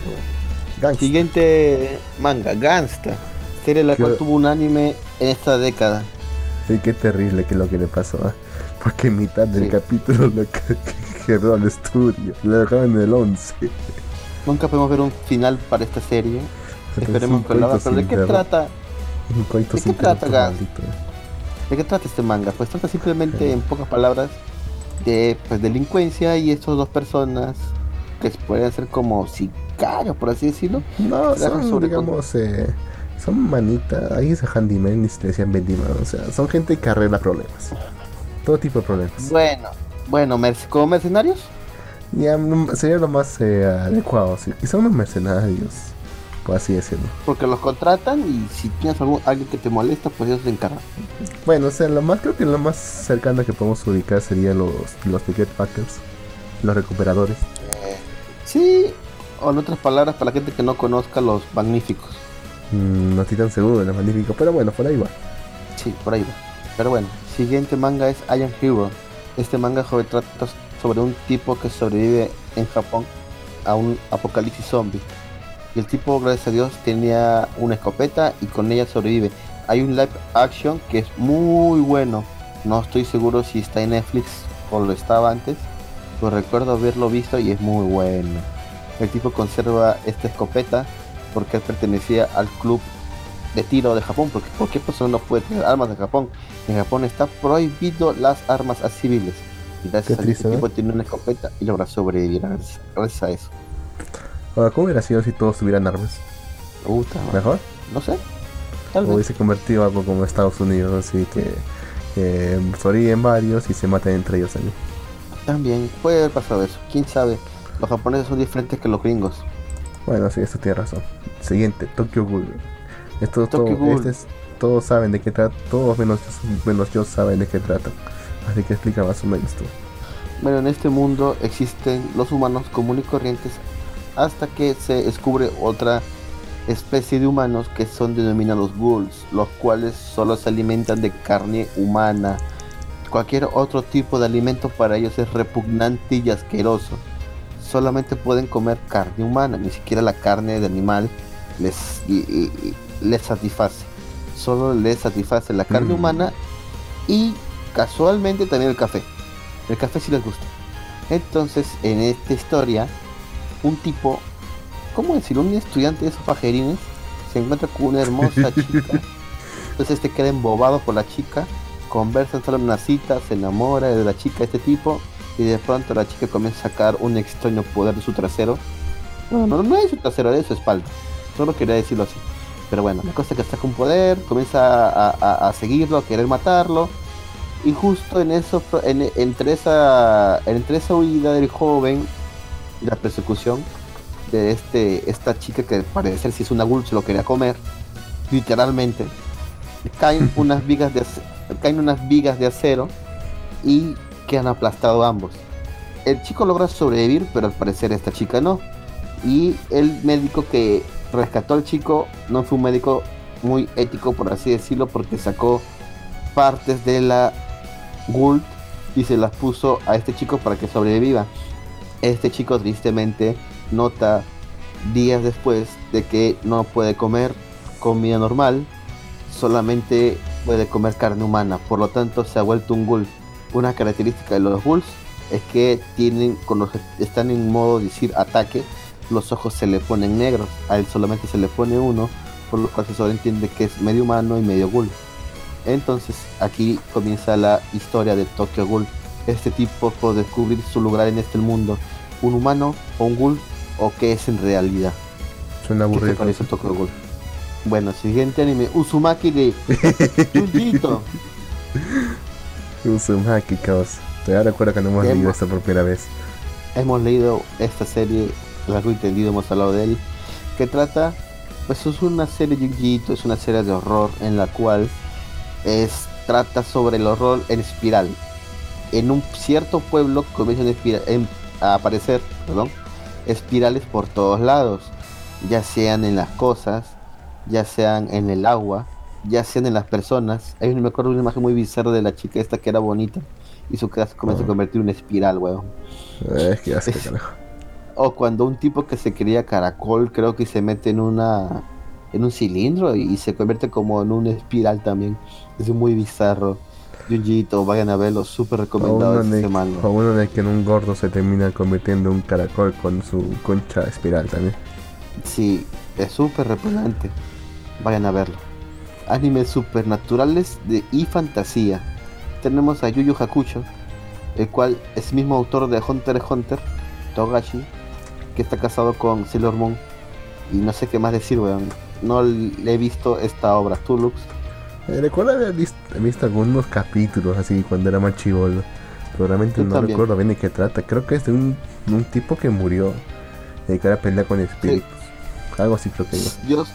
weón. Siguiente manga, Gangsta. Serie la cual tuvo un anime en esta década. Sí, qué terrible que lo que le pasó. ¿ah? Porque en mitad del capítulo lo quedó al estudio. Lo dejaron en el 11. Nunca podemos ver un final para esta serie. Esperemos que lo. Pero ¿de qué trata? ¿De qué trata, ¿De qué trata este manga? Pues trata simplemente, en pocas palabras, de pues, delincuencia y estas dos personas que pueden ser como sicarios, por así decirlo. No, son, digamos, eh, son manitas, ahí es handyman y se decían bendiman, o sea, son gente que arregla problemas. Todo tipo de problemas. Bueno, bueno, ¿como mercenarios? Ya, sería lo más eh, adecuado, sí. Y son unos mercenarios, por así decirlo. Porque los contratan y si tienes algún, alguien que te molesta, pues ellos se encargan. Bueno, o sea, lo más, creo que lo más cercano que podemos ubicar serían los, los Ticket Packers, los recuperadores. Eh, sí, o en otras palabras, para la gente que no conozca, los magníficos. Mm, no estoy tan seguro de los magníficos, pero bueno, por ahí va. Sí, por ahí va. Pero bueno, siguiente manga es I Am Hero. Este manga joven trata sobre un tipo que sobrevive en Japón a un apocalipsis zombie. Y el tipo, gracias a Dios, tenía una escopeta y con ella sobrevive. Hay un live action que es muy bueno. No estoy seguro si está en Netflix o lo estaba antes. Pero recuerdo haberlo visto y es muy bueno. El tipo conserva esta escopeta porque pertenecía al club de tiro de Japón, porque cualquier persona no puede tener armas de Japón. En Japón está prohibido las armas a civiles. Y gracias a ese tipo tiene una escopeta y logra sobrevivir gracias, a eso. Ahora, ¿cómo hubiera sido si todos tuvieran armas? Gusta, ¿Mejor? No sé. o hubiese convertido algo como Estados Unidos, así que eh, en varios y se maten entre ellos allí. También puede haber pasado eso, quién sabe. Los japoneses son diferentes que los gringos. Bueno, sí, eso tiene razón. Siguiente, Tokyo Ghoul. Esto, todo, este todos saben de qué trata, todos menos, menos yo saben de qué trata. Así que explica más o menos tú. Bueno, en este mundo existen los humanos comunes y corrientes hasta que se descubre otra especie de humanos que son denominados ghouls, los cuales solo se alimentan de carne humana. Cualquier otro tipo de alimento para ellos es repugnante y asqueroso solamente pueden comer carne humana, ni siquiera la carne de animal les, les satisface. Solo les satisface la carne mm. humana y casualmente también el café. El café sí les gusta. Entonces, en esta historia, un tipo, ¿cómo decir? Un estudiante de esos pajerines se encuentra con una hermosa (laughs) chica. Entonces este queda embobado por la chica, conversan solo en una cita, se enamora de la chica este tipo y de pronto la chica comienza a sacar un extraño poder de su trasero. No, no, no es su trasero, es su espalda. Solo quería decirlo así. Pero bueno, la cosa es que saca un poder, comienza a, seguirlo, a querer matarlo. Y justo en eso, entre esa, entre esa huida del joven y la persecución, de este, esta chica que parece ser si es una ghoul se lo quería comer, literalmente. Caen (laughs) unas vigas de caen unas vigas de acero y quedan aplastados ambos. El chico logra sobrevivir, pero al parecer esta chica no. Y el médico que rescató al chico no fue un médico muy ético, por así decirlo, porque sacó partes de la ghoul y se las puso a este chico para que sobreviva. Este chico tristemente nota días después de que no puede comer comida normal, solamente puede comer carne humana, por lo tanto se ha vuelto un ghoul. Una característica de los ghouls es que tienen, cuando están en modo decir ataque, los ojos se le ponen negros, a él solamente se le pone uno, por lo cual se sobreentiende que es medio humano y medio ghoul. Entonces aquí comienza la historia de Tokyo Ghoul. Este tipo por descubrir su lugar en este mundo, un humano o un ghoul o qué es en realidad. Suena aburrido. ¿Qué te Tokyo Ghoul? Bueno, siguiente anime, Uzumaki de (laughs) Junjito. Uzumaki, caos. Todavía recuerdo que no hemos leído esto por primera vez. Hemos leído esta serie, largo entendido, hemos hablado de él, que trata, pues es una serie es una serie de horror en la cual es, trata sobre el horror en espiral. En un cierto pueblo comienzan a aparecer perdón, espirales por todos lados, ya sean en las cosas, ya sean en el agua, ya sean en las personas. Hay me acuerdo una imagen muy bizarra de la chica esta que era bonita y su casa comienza a convertir en una espiral, weón. Es que O cuando un tipo que se quería caracol, creo que se mete en una en un cilindro y, se convierte como en una espiral también. Es muy bizarro. Junjito, vayan a verlo, súper recomendado este semana. O uno de que en un gordo se termina convirtiendo en un caracol con su concha espiral también. Sí, es súper repelente. Vayan a verlo. Animes supernaturales de y fantasía. Tenemos a Yuyu Hakucho, el cual es mismo autor de Hunter x Hunter, Togashi, que está casado con Sailor Moon. Y no sé qué más decir, weón no le he visto esta obra. ¿Tú, Lux? Eh, recuerdo haber visto, algunos capítulos así cuando era más chivolo. Pero realmente no recuerdo bien de qué trata. Creo que es de un, tipo que murió y que era pelea con espíritus. Algo así creo que yo.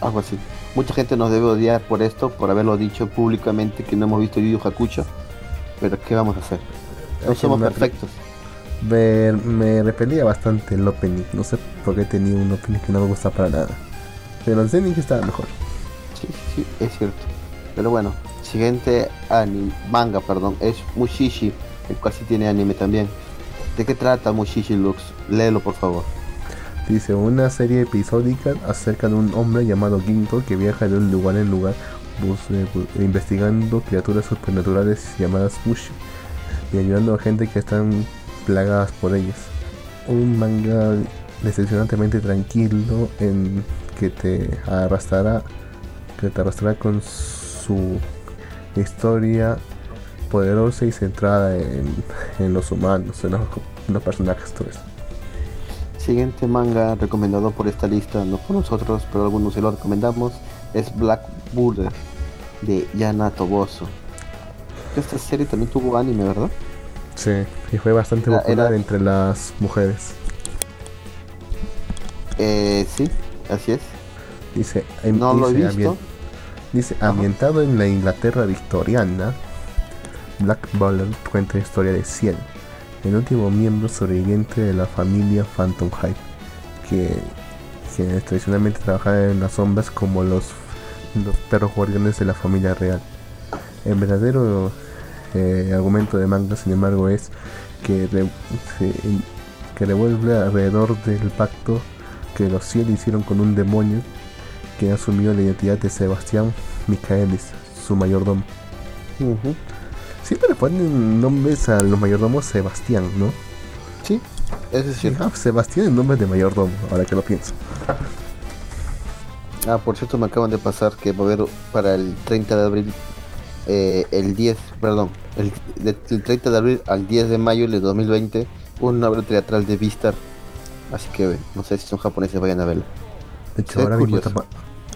algo así. Mucha gente nos debe odiar por esto, por haberlo dicho públicamente que no hemos visto Yu Yu Hakucho. Pero ¿qué vamos a hacer? No somos perfectos. Me, me repelía bastante el opening. No sé por qué tenía un opening que no me gusta para nada. Pero el Zenith estaba mejor. Sí, sí, es cierto. Pero bueno, siguiente anime, manga, perdón, es Mushishi, el cual sí tiene anime también. ¿De qué trata Mushishi Lux? Léelo por favor. Dice, una serie episódica acerca de un hombre llamado Ginto que viaja de un lugar en lugar eh, investigando criaturas supernaturales llamadas Mushi y ayudando a gente que están plagadas por ellas. Un manga decepcionantemente tranquilo en que te arrastrará que te arrastrará con su historia poderosa y centrada en, los humanos, en los, personajes. Siguiente manga recomendado por esta lista, no por nosotros, pero algunos se lo recomendamos, es Black Buddha de Yana Toboso. Esta serie también tuvo anime, ¿verdad? Sí, y fue bastante popular entre las mujeres. Eh, sí, Así es. Dice, em, no lo he visto. dice ambientado en la Inglaterra victoriana, Black Ballad cuenta la historia de Ciel, el último miembro sobreviviente de la familia Phantom Hype, que, tradicionalmente trabajaba en las sombras como los, los perros guardianes de la familia real. El verdadero eh, argumento de manga, sin embargo, es que, que revuelve alrededor del pacto que los cielos hicieron con un demonio que asumió la identidad de Sebastián Michaelis, su mayordomo. Siempre le ponen nombres a los mayordomos Sebastián, ¿no? Sí, eso es cierto. Ah, Sebastián es nombre de mayordomo, ahora que lo pienso. Ah, por cierto, me acaban de pasar que va a haber para el 30 de abril, eh, el 10, perdón, el, del 30 de abril al 10 de mayo de 2020, un obra teatral de Vistar Así que no sé si son japoneses, vayan a verlo. De hecho, ahora mismo,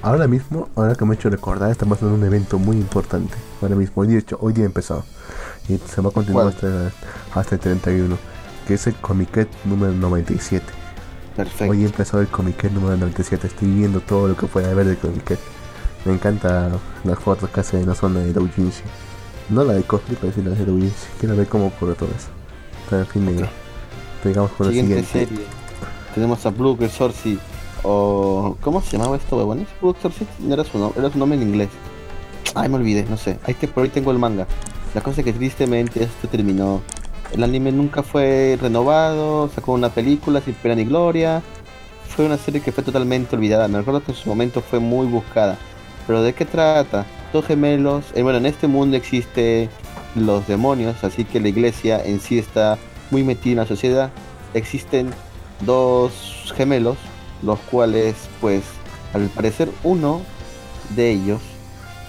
ahora mismo, ahora que me he hecho recordar, estamos en un evento muy importante. Ahora mismo, hoy día, hecho, hoy día empezado. Y se va a continuar hasta, hasta, el 31. Que es el Comiquet número 97. Perfecto. Hoy empezó el Comic número 97. Estoy viendo todo lo que puede haber de Comic Me encanta las fotos que hace en la zona de Doujinshi. No la de cosplay, pero sí la de Doujinshi. Quiero ver cómo ocurre todo eso. Pero en fin, okay. digamos por siguiente la siguiente serie. Tenemos a Blue Sorcy o ¿cómo se llamaba esto, huevones? Blue Sorcy no era su nombre, era su nombre en inglés. Ay, me olvidé, no sé. Ahí te, por ahí tengo el manga. La cosa es que tristemente esto terminó. El anime nunca fue renovado, sacó una película sin pena ni gloria. Fue una serie que fue totalmente olvidada. Me acuerdo que en su momento fue muy buscada. Pero ¿de qué trata? Dos gemelos. Eh, bueno, en este mundo existen los demonios, así que la iglesia en sí está muy metida en la sociedad. Existen dos gemelos, los cuales, pues, al parecer uno de ellos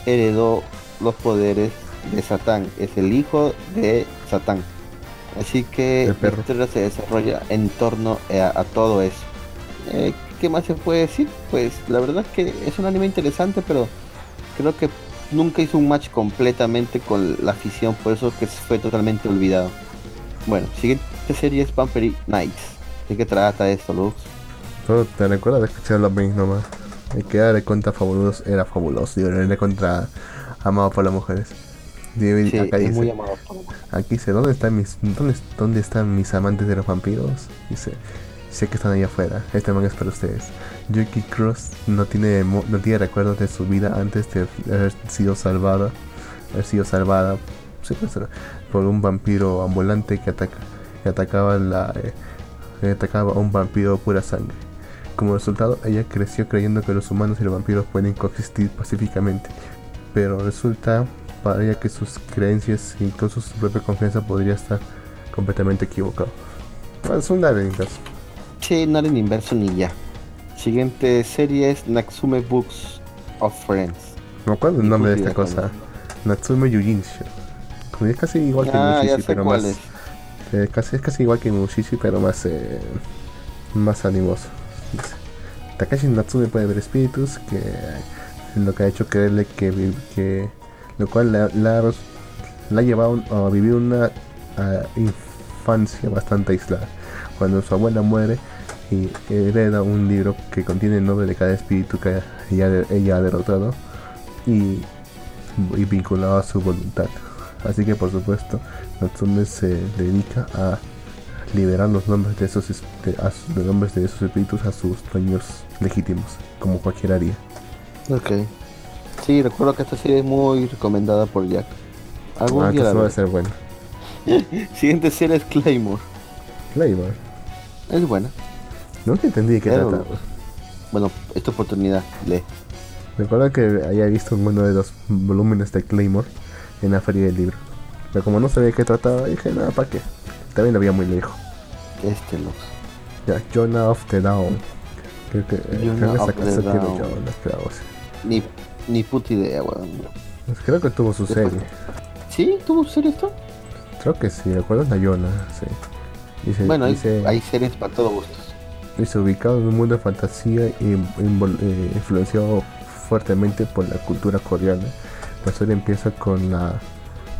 heredó los poderes de Satán, es el hijo de Satán. Así que la historia se desarrolla en torno a, todo eso. Eh, ¿Qué más se puede decir? Pues la verdad es que es un anime interesante, pero creo que nunca hizo un match completamente con la afición, por eso que fue totalmente olvidado. Bueno, siguiente serie es Vampire Nights. ¿De qué trata esto, Lux? te recuerdo de escuchar los mismos nomás. El que era contra fabuloso era fabuloso, y era contra amado por las mujeres. Sí, acá dice, muy amado Aquí dice, ¿dónde están mis dónde, dónde están mis amantes de los vampiros? Dice, sé que están ahí afuera. Este manga es para ustedes. Yuki Cross no tiene no tiene recuerdos de su vida antes de haber sido salvada, haber sido salvada por un vampiro ambulante que ataca que atacaba la eh, atacaba a un vampiro pura sangre. Como resultado, ella creció creyendo que los humanos y los vampiros pueden coexistir pacíficamente, pero resulta para ella que sus creencias incluso su propia confianza podría estar completamente equivocado. Es un Sí, Naren inverso ni ya. Siguiente serie es Natsume Books of Friends. Me acuerdo el nombre de esta cosa. Natsume Yujinshu. Es casi igual que ah, Mushishi, pero más. Es. Eh, casi, es casi igual que Mushishi, pero más, eh, más animoso. Takashi Natsume puede ver espíritus, que lo que ha hecho creerle que, que lo cual la, ha llevado a vivir una infancia bastante aislada. Cuando su abuela muere y hereda un libro que contiene el nombre de cada espíritu que ella, ella ha derrotado y, vinculado a su voluntad. Así que por supuesto Natsume se dedica a liberar los nombres de esos, los nombres de esos espíritus a sus dueños legítimos, como cualquiera haría. Ok. Sí, recuerdo que esta serie es muy recomendada por Jack. Algún ah, día va a ser bueno. (laughs) Siguiente serie es Claymore. Claymore. Es buena. Nunca entendí de qué trata. Bueno, esta oportunidad, lee. Recuerdo que había visto uno de los volúmenes de Claymore en la feria del libro. Pero como no sabía de qué trataba, dije, nada, ¿para qué? También lo había muy lejos. Este los. Ya, Jonah of the Down. Creo que, Jonah of the Down. Ni ni puta idea, weón. Pues creo que tuvo su serie. ¿Sí? ¿Tuvo su serie esto? Creo que sí, recuerdo Nayona, sí. Dice, bueno, hay, series para todos gustos. Dice, ubicado en un mundo de fantasía y eh, influenciado fuertemente por la cultura coreana. La serie empieza con la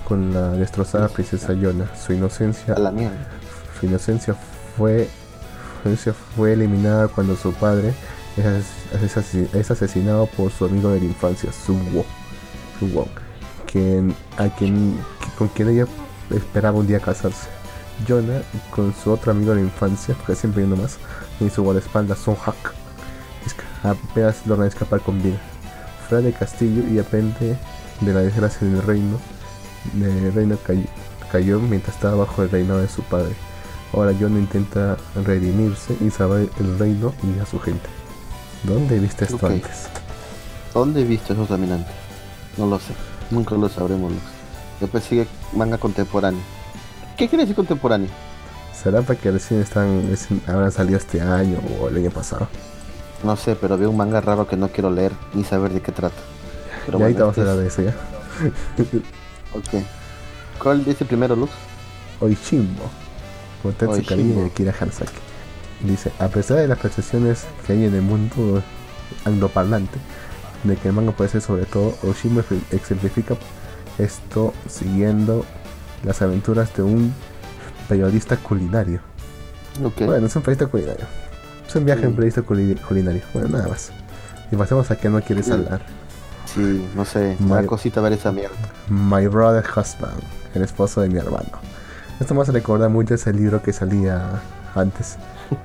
con la destrozada princesa Yona. Su inocencia, la su inocencia fue, fue eliminada cuando su padre es, asesinado por su amigo de la infancia, Suwo, Suwo quien, a quien, con quien ella esperaba un día casarse. Jonah, con su otro amigo de la infancia, porque siempre yendo más, y su guardaespaldas Son Hak, apenas logran escapar con vida. Fuera del castillo y depende de la desgracia del reino, el reino cayó, cayó mientras estaba bajo el reinado de su padre. Ahora Jonah intenta redimirse y salvar el reino y a su gente. ¿Dónde viste esto antes? ¿Dónde he visto eso también antes? No lo sé. Nunca lo sabremos. Después sigue manga contemporáneo. ¿Qué quiere decir contemporáneo? ¿Será para que recién están, habrán salido este año o el año pasado? No sé, pero veo un manga raro que no quiero leer ni saber de qué trata. Pero y ahí te vamos a hablar de eso ya. (laughs) ok. ¿Cuál dice primero, Luz? Oishimbo. Kotetsu Kari de Kira Hansaki. Dice, a pesar de las percepciones que hay en el mundo angloparlante, de que el manga puede ser sobre todo, Oshima exemplifica esto siguiendo las aventuras de un periodista culinario. Bueno, es un periodista culinario. Es un viaje en proyecto culinario. Bueno, nada más. Y pasemos a que no quieres hablar. Sí, no sé, da cosita ver esa mierda. My Brother Husband, el esposo de mi hermano. Esto me hace recordar mucho ese libro que salía antes.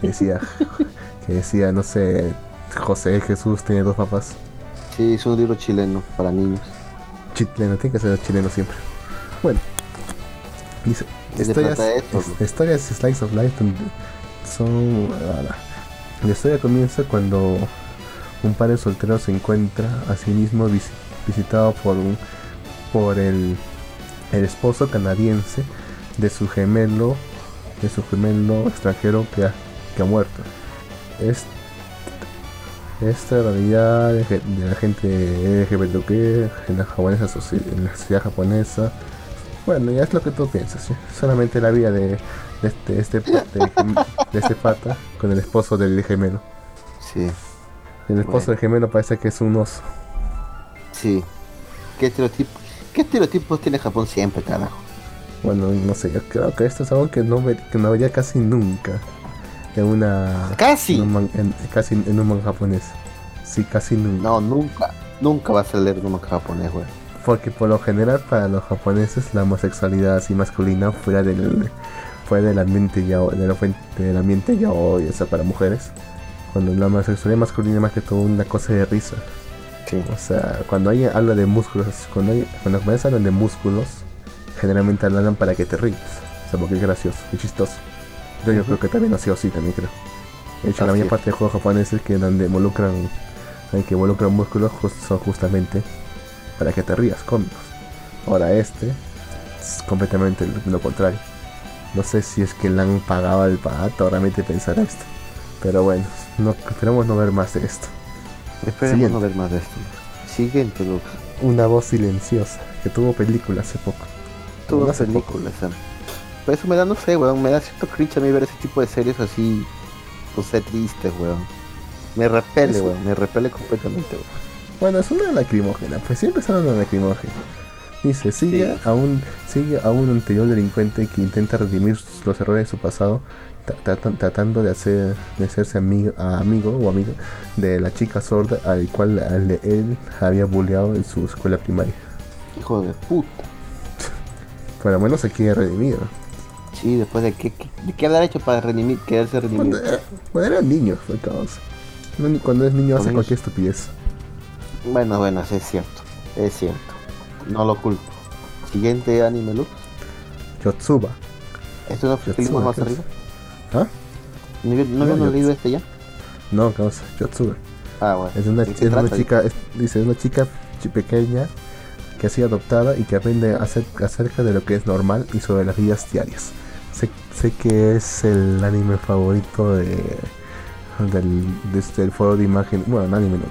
Que decía, (laughs) que decía, no sé, José Jesús tiene dos papás. Sí, es un libro chileno para niños. Chileno, tiene que ser chileno siempre. Bueno, dice, historias, historias Slice of Life son... La historia comienza cuando un padre soltero se encuentra a sí mismo visitado por un por el, el esposo canadiense de su gemelo de su gemelo extranjero que ha, que ha muerto. Es, esta realidad de, la gente LGBTQ en la, japonesa, en la sociedad japonesa. Bueno, ya es lo que tú piensas. Solamente la vida de, de este, este, de, este pata con el esposo del gemelo. Sí. El esposo del gemelo parece que es un oso. Sí. ¿Qué estereotipos, ¿Qué estereotipos tiene Japón siempre, carajo? Bueno, no sé, yo creo que esto es algo que no, que no vería casi nunca en una... ¡Casi! En casi en un manga japonés. Sí, casi nunca. No, nunca. Nunca vas a leer un manga japonés, güey. Porque por lo general para los japoneses la homosexualidad así masculina fuera del, fuera del ambiente ya del, del ambiente ya o sea, para mujeres cuando la homosexualidad masculina más que todo una cosa de risa. O sea, cuando hay habla de músculos, cuando, hay, cuando los hablan de músculos, generalmente hablan para que te ríes. O sea, porque es gracioso, es chistoso. Yo, yo creo que también ha sido así, también creo. De hecho, la mayor parte de juegos japoneses que donde involucran, que involucran músculos son justamente para que te rías, cómicos. Ahora este es completamente lo, contrario. No sé si es que le han pagado al pato realmente pensar esto. Pero bueno, no, esperemos no ver más de esto. Esperemos no ver más de esto. Siguiente, Lux. Una voz silenciosa, que tuvo película hace poco. Tuvo película, Por eso me da, no sé, weón, me da cierto cringe a mí ver ese tipo de series así, pues sé tristes, weón. Me repele, weón, me repele completamente, weón. Bueno, es una lacrimógena, pues siempre es una lacrimógena. Dice, sigue, a un, sigue a un anterior delincuente que intenta redimir los errores de su pasado tratando de hacer de hacerse amigo, amigo o amigo de la chica sorda al cual él había bulleado en su escuela primaria. Hijo de puta. Por lo menos se quiere redimir. Sí, después de qué, de qué haber hecho para redimir, quedarse redimido. Cuando, era niño, fue Cuando es niño hace cualquier estupidez. Bueno, bueno, es cierto. Es cierto. No lo culpo. Siguiente anime, Luz. Yotsuba. ¿Esto no fue más arriba? ¿Ah? ¿No, no, no leído este ya? No, causa, Yotsuba. Ah, bueno. Es una, es una chica, dice, una chica pequeña que ha sido adoptada y que aprende acerca de lo que es normal y sobre las vidas diarias. Sé, sé que es el anime favorito de del, desde el foro de imagen, bueno, anime no,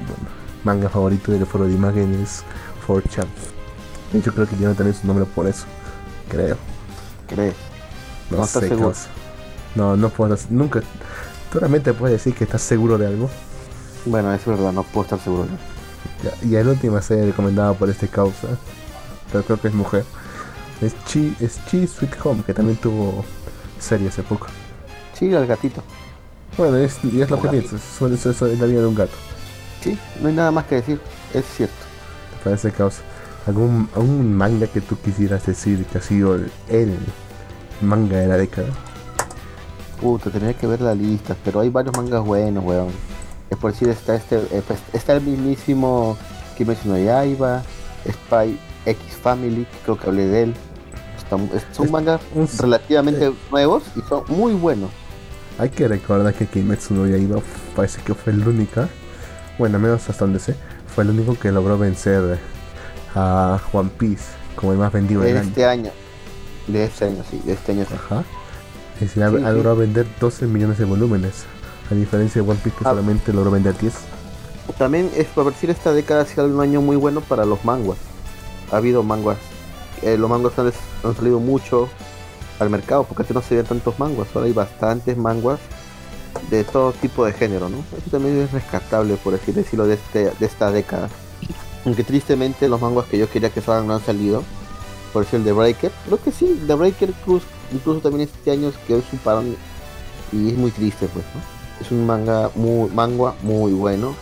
manga favorito del foro de imágenes 4chan. De hecho creo que tiene también su nombre por eso, creo. ¿Crees? No, no sé, seguro. No, no puedo, nunca. ¿Tú realmente puedes decir que estás seguro de algo? Bueno, es verdad, no puedo estar seguro. y el último serie recomendada por este causa, pero creo que es mujer, es Chi, es Chi Sweet Home, que también tuvo serie hace poco. Sí, el gatito. Bueno, es, y es lo que piensas, eso es la vida de un gato. Sí, no hay nada más que decir, es cierto. ¿Te parece causa? ¿Algún, ¿Algún manga que tú quisieras decir que ha sido el manga de la década? Puta, tendría que ver la lista, pero hay varios mangas buenos, weón. Es por decir, está este, eh, pues, está el mismísimo Kimetsu no Yaiba, Spy X Family, creo que hablé de él. son mangas relativamente nuevos y son muy buenos. Hay que recordar que Kimetsu no Yaiba parece que fue el único, bueno, menos hasta donde sé, fue el único que logró vencer a One Piece como el más vendido de este año. De este año, sí, de este año. Ajá. Es ha, logrado vender 12 millones de volúmenes, a diferencia de One Piece que ah. solamente logró vender 10. También es por decir esta década ha sido un año muy bueno para los manguas. Ha habido manguas. Eh, los manguas han, salido mucho al mercado porque antes no se veían tantos manguas. Ahora hay bastantes manguas de todo tipo de género, ¿no? Eso también es rescatable, por así decirlo, de, este, de esta década. Aunque tristemente los manguas que yo quería que salgan no han salido. Por decir el de Breaker. Creo que sí, The Breaker Cruz incluso también este año quedó su parón y es muy triste pues, es un manga muy manga muy bueno,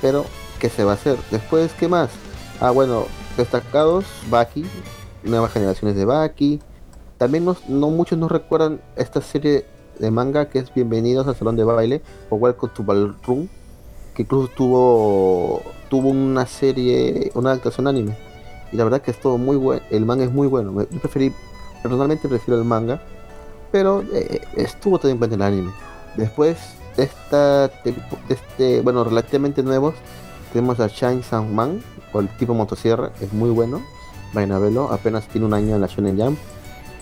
pero ¿qué se va a hacer? Después, ¿qué más? Ah, bueno, destacados, Baki, nuevas generaciones de Baki. También no muchos nos recuerdan esta serie de manga que es Bienvenidos al Salón de Baile o Welcome to Ballroom, que incluso tuvo tuvo una serie, una adaptación anime. Y la verdad que es todo muy bueno, el manga es muy bueno. Yo preferí, personalmente prefiero el manga, pero eh, estuvo también bueno el anime. Después de esta, este, bueno, relativamente nuevos, tenemos a Shine Sang Man, o el tipo motosierra, es muy bueno. Vayan a apenas tiene un año en la Shonen Jump.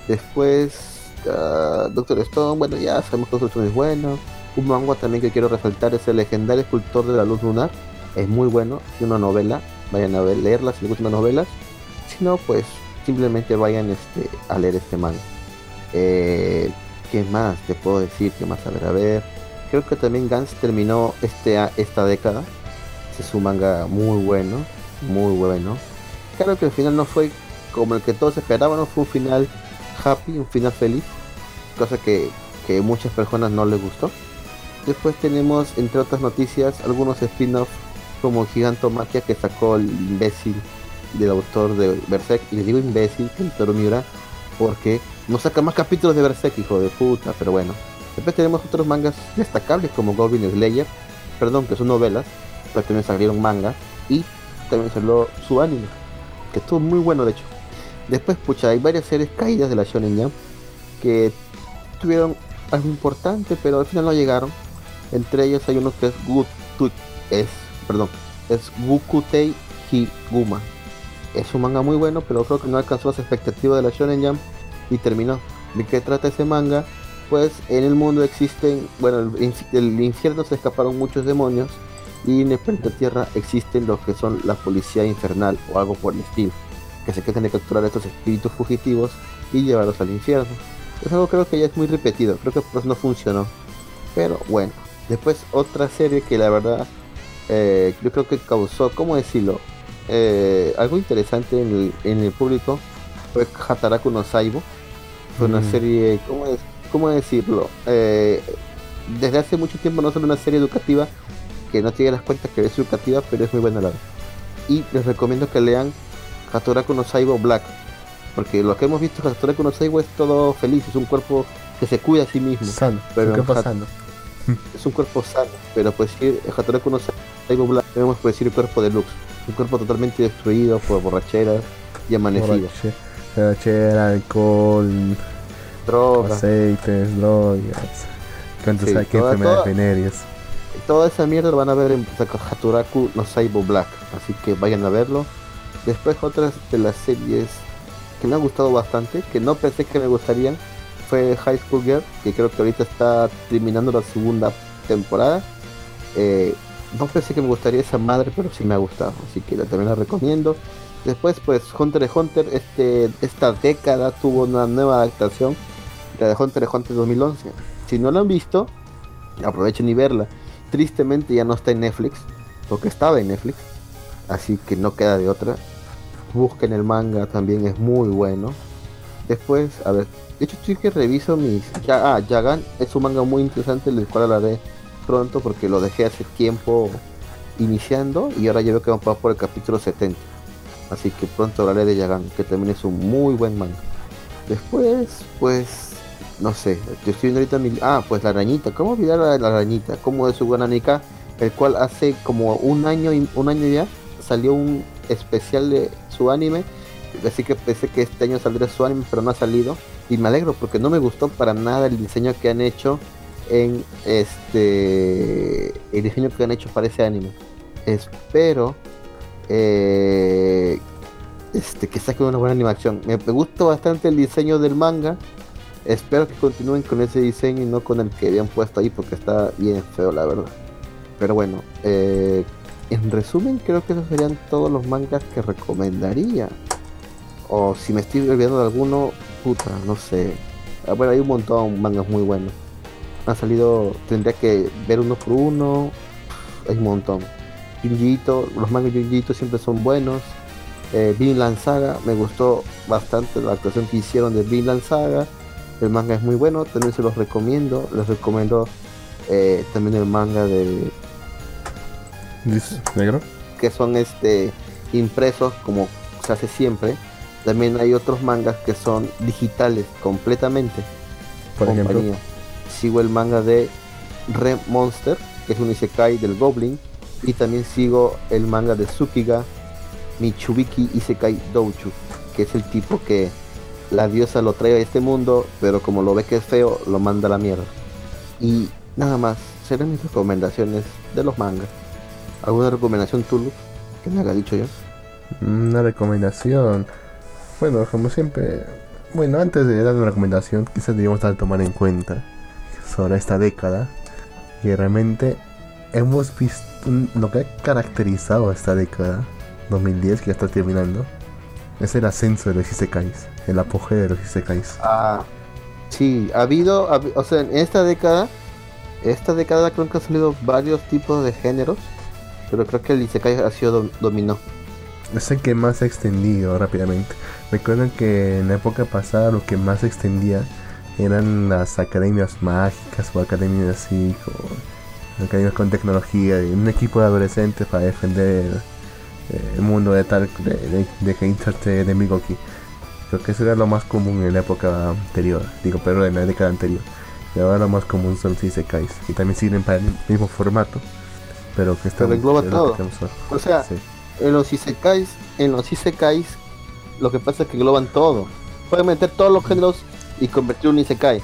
Después, uh, Doctor Stone, bueno, ya sabemos que es bueno. Un manga también que quiero resaltar es el legendario escultor de la luz lunar. Es muy bueno, es una novela. Vayan a ver, leerla si les gustan las novelas. Si no, pues simplemente vayan este, a leer este manga. Eh, ¿Qué más te puedo decir? ¿Qué más? A ver, a ver. Creo que también Gans terminó este, esta década. es un manga muy bueno, muy bueno. Claro que el final no fue como el que todos esperaban, fue un final happy, un final feliz, cosa que, que muchas personas no les gustó. Después tenemos, entre otras noticias, algunos spin-offs como Gigantomaquia que sacó el imbécil del autor de Berserk. Y le digo imbécil, Kentaro Miura, porque no saca más capítulos de Berserk, hijo de puta, pero bueno. Después tenemos otros mangas destacables como Goblin Slayer, perdón, que son novelas, pero también salieron mangas y también salió su anime, que estuvo muy bueno de hecho. Después, pucha, hay varias series caídas de la Shonen Jump que tuvieron algo importante, pero al final no llegaron. Entre ellos hay uno que es Good es, perdón, es Gukutei Higuma. Es un manga muy bueno, pero creo que no alcanzó las expectativas de la Shonen Jump y terminó. ¿De qué trata ese manga? Pues en el mundo existen, bueno, el, infierno se escaparon muchos demonios y en el planeta Tierra existen los que son la policía infernal o algo por el estilo, que se quedan de capturar a estos espíritus fugitivos y llevarlos al infierno. Es algo creo que ya es muy repetido, creo que pues no funcionó. Pero bueno, después otra serie que la verdad eh, yo creo que causó, ¿cómo decirlo? Eh, algo interesante en el, público fue Hataraku no Saibo. Fue una mm. serie, ¿cómo, es, cómo decirlo? Eh, desde hace mucho tiempo no solo una serie educativa, que no tiene las cuentas que es educativa, pero es muy buena la Y les recomiendo que lean Hataraku no Saibo Black, porque lo que hemos visto Hataraku no Saibo es todo feliz, es un cuerpo que se cuida a sí mismo. Sano, pero ¿qué pasando? Es un cuerpo sano, pero pues sí, Hataraku no Saibo Black tenemos que decir el cuerpo de Lux, un cuerpo totalmente destruido por borracheras y amanecido. Borrachera, alcohol, drogas, aceites, drogas. ¿Cuántos sí, hay que enfermedades toda esa mierda lo van a ver en Haturaku no Saibo Black, así que vayan a verlo. Después otras de las series que me han gustado bastante, que no pensé que me gustarían, fue High School Girl, que creo que ahorita está terminando la segunda temporada. Eh, no pensé que me gustaría esa madre, pero sí me ha gustado, así que también la recomiendo. Después, pues Hunter x Hunter, este, esta década tuvo una nueva adaptación, la de Hunter x Hunter 2011. Si no la han visto, aprovechen y verla. Tristemente ya no está en Netflix, porque estaba en Netflix, así que no queda de otra. Busquen el manga, también es muy bueno. Después, a ver, de hecho estoy que reviso mis... Ya, ah, Yagan es un manga muy interesante, del cual hablaré pronto porque lo dejé hace tiempo iniciando y ahora ya veo que vamos por el capítulo 70. Así que pronto hablaré de Yagan, que también es un muy buen manga. Después, pues no sé, estoy viendo ahorita mi... Ah, pues la arañita, ¿cómo olvidar a la arañita? Como de su guananica, el cual hace como un año, un año ya, salió un especial de su anime, así que pensé que este año saldría su anime, pero no ha salido, y me alegro porque no me gustó para nada el diseño que han hecho en este, el diseño que han hecho para ese anime. Espero eh, este, que saque una buena animación. Me, me gusta bastante el diseño del manga Espero que continúen con ese diseño y no con el que habían puesto ahí porque está bien feo, la verdad. Pero bueno, eh, en resumen, creo que esos serían todos los mangas que recomendaría. O si me estoy olvidando de alguno, puta, no sé. Ah, bueno, hay un montón de mangas muy buenos. Han salido, tendría que ver uno por uno. Hay un montón. Junjiito, los mangas Junjiito siempre son buenos. Eh, Vinland Saga, me gustó bastante la actuación que hicieron de Vinland Saga. El manga es muy bueno, también se los recomiendo. Les recomiendo eh, también el manga de negro que son este impresos como se hace siempre. También hay otros mangas que son digitales completamente. Por ejemplo. Sigo el manga de Re Monster que es un isekai del Goblin. Y también sigo el manga de Tsukiga Michubiki Isekai Douchu que es el tipo que la diosa lo trae a este mundo pero como lo ve que es feo lo manda a la mierda. Y nada más serán mis recomendaciones de los mangas ¿Alguna recomendación Tulu que me haya dicho yo? Una recomendación. Bueno, como siempre. Bueno, antes de dar una recomendación, quizás debíamos dar tomar en cuenta sobre esta década. Que realmente hemos visto lo que ha caracterizado esta década, 2010, que ya está terminando. Es el ascenso de los Isekais, el apogeo de los Isekais. Ah, sí, ha habido, o sea, en esta década, esta década creo que han salido varios tipos de géneros pero creo que el Isekai ha sido dominó. Es el que más se ha extendido rápidamente. Recuerden que en la época pasada lo que más extendía eran las academias mágicas o academias así, con, academias con tecnología, y un equipo de adolescentes para defender eh, el mundo de tal de, de, de, de Migoki. Creo que eso era lo más común en la época anterior, digo, pero en la década anterior. Y ahora lo más común son los Isekais, y también sirven para el mismo formato pero que está engloba todo. o sea, en los isekais, en los isekais, lo que pasa es que engloban todo. Puedes meter todos los géneros y convertir un isekai.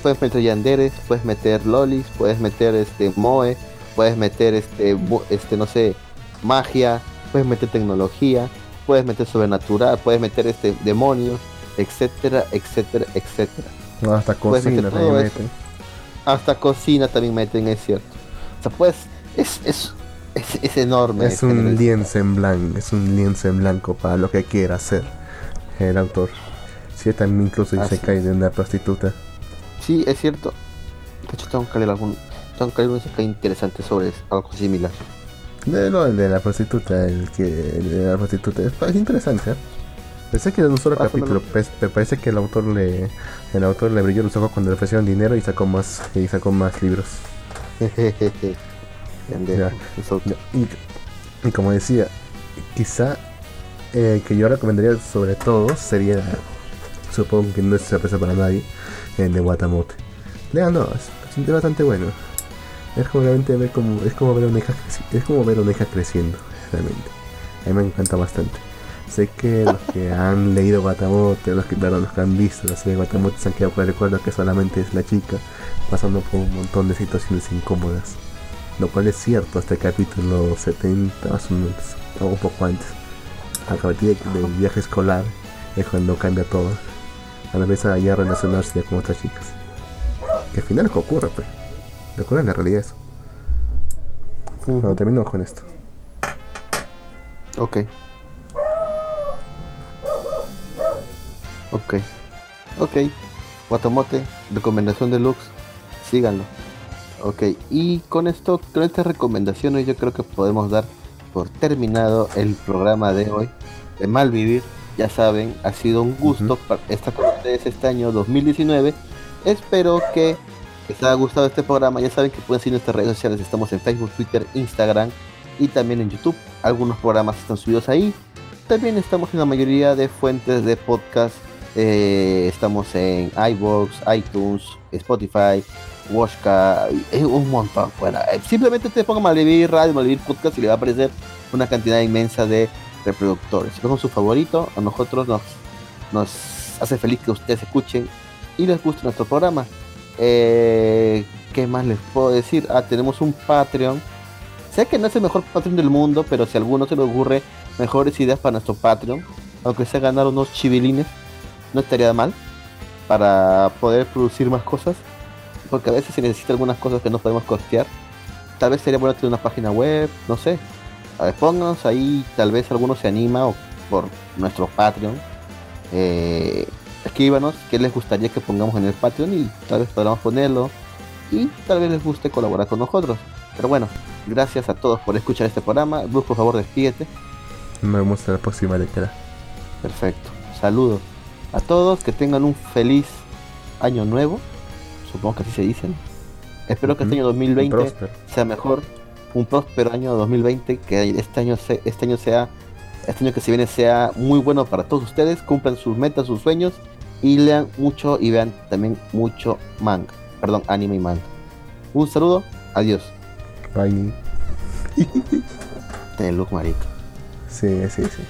puedes meter yanderes, puedes meter lolis, puedes meter este moe, puedes meter este este no sé, magia, puedes meter tecnología, puedes meter sobrenatural, puedes meter este demonios, etcétera, etcétera, etcétera. hasta cocina también meten. Hasta cocina también meten, es cierto. O sea, puedes es, es, es, enorme. Es un lienzo en blanco, es un lienzo en blanco para lo que quiera hacer el autor. Si también incluso se cae de una prostituta. Sí, es cierto. De hecho, tengo que leer algún, tengo que leer un interesante sobre algo similar. De, no, el de la prostituta, el que de la prostituta es, interesante. ¿eh? Pensé que era un solo capítulo, pues, me parece que el autor le el autor le brilló los ojos cuando le ofrecieron dinero y sacó más y sacó más libros. (laughs) (laughs) y, como decía, quizá eh, que yo recomendaría sobre todo sería, supongo que no es sorpresa para nadie, el de Guatamote. Leanlo, es, bastante bueno. Es como realmente ver como, es como ver una hija es como ver una hija creciendo, realmente. A mí me encanta bastante. Sé que los que han leído Guatamote, los que, los que han visto la serie de Guatamote se han quedado con el recuerdo que solamente es la chica pasando por un montón de situaciones incómodas lo cual es cierto hasta el capítulo 70 más o menos, o un poco antes. A partir del viaje escolar es cuando cambia todo. A la vez a ya relacionarse con otras chicas. Que al final es que ocurre, pues. ocurre en la realidad eso. Bueno, termino con esto. Ok. Ok. Ok. Guatamote, recomendación de Lux. Síganlo. Ok, y con esto, con estas recomendaciones, yo creo que podemos dar por terminado el programa de hoy de Malvivir. Ya saben, ha sido un gusto estar con ustedes este año 2019. Espero que les haya gustado este programa. Ya saben que pueden seguir nuestras redes sociales. Estamos en Facebook, Twitter, Instagram y también en YouTube. Algunos programas están subidos ahí. También estamos en la mayoría de fuentes de podcast. Eh, estamos en iVoox, iTunes, Spotify, Washka, es un montón fuera. Eh, simplemente te ponga Malvivir Radio, Malvivir Podcast y le va a aparecer una cantidad inmensa de reproductores. Si su favorito, a nosotros nos, nos hace feliz que ustedes escuchen y les guste nuestro programa. Eh, ¿Qué más les puedo decir? Ah, tenemos un Patreon. Sé que no es el mejor Patreon del mundo, pero si alguno se le ocurre mejores ideas para nuestro Patreon, aunque sea ganar unos chivilines, no estaría mal para poder producir más cosas porque a veces se necesita algunas cosas que no podemos costear. Tal vez sería bueno tener una página web, no sé. A ver, pónganos ahí, tal vez alguno se anima o por nuestro Patreon. Eh, escríbanos qué les gustaría que pongamos en el Patreon y tal vez podamos ponerlo. Y tal vez les guste colaborar con nosotros. Pero bueno, gracias a todos por escuchar este programa. Bruce, por favor, despídete. Nos vemos en la próxima década. Perfecto. Saludos a todos. Que tengan un feliz año nuevo supongo que así se dicen. Espero que este año 2020 sea mejor, un próspero año 2020, que este año, este año sea, este año que se viene sea muy bueno para todos ustedes, cumplan sus metas, sus sueños y lean mucho y vean también mucho manga, perdón, anime y manga. Un saludo, adiós. Bye. (laughs) Ten look, marica. Sí, sí, sí.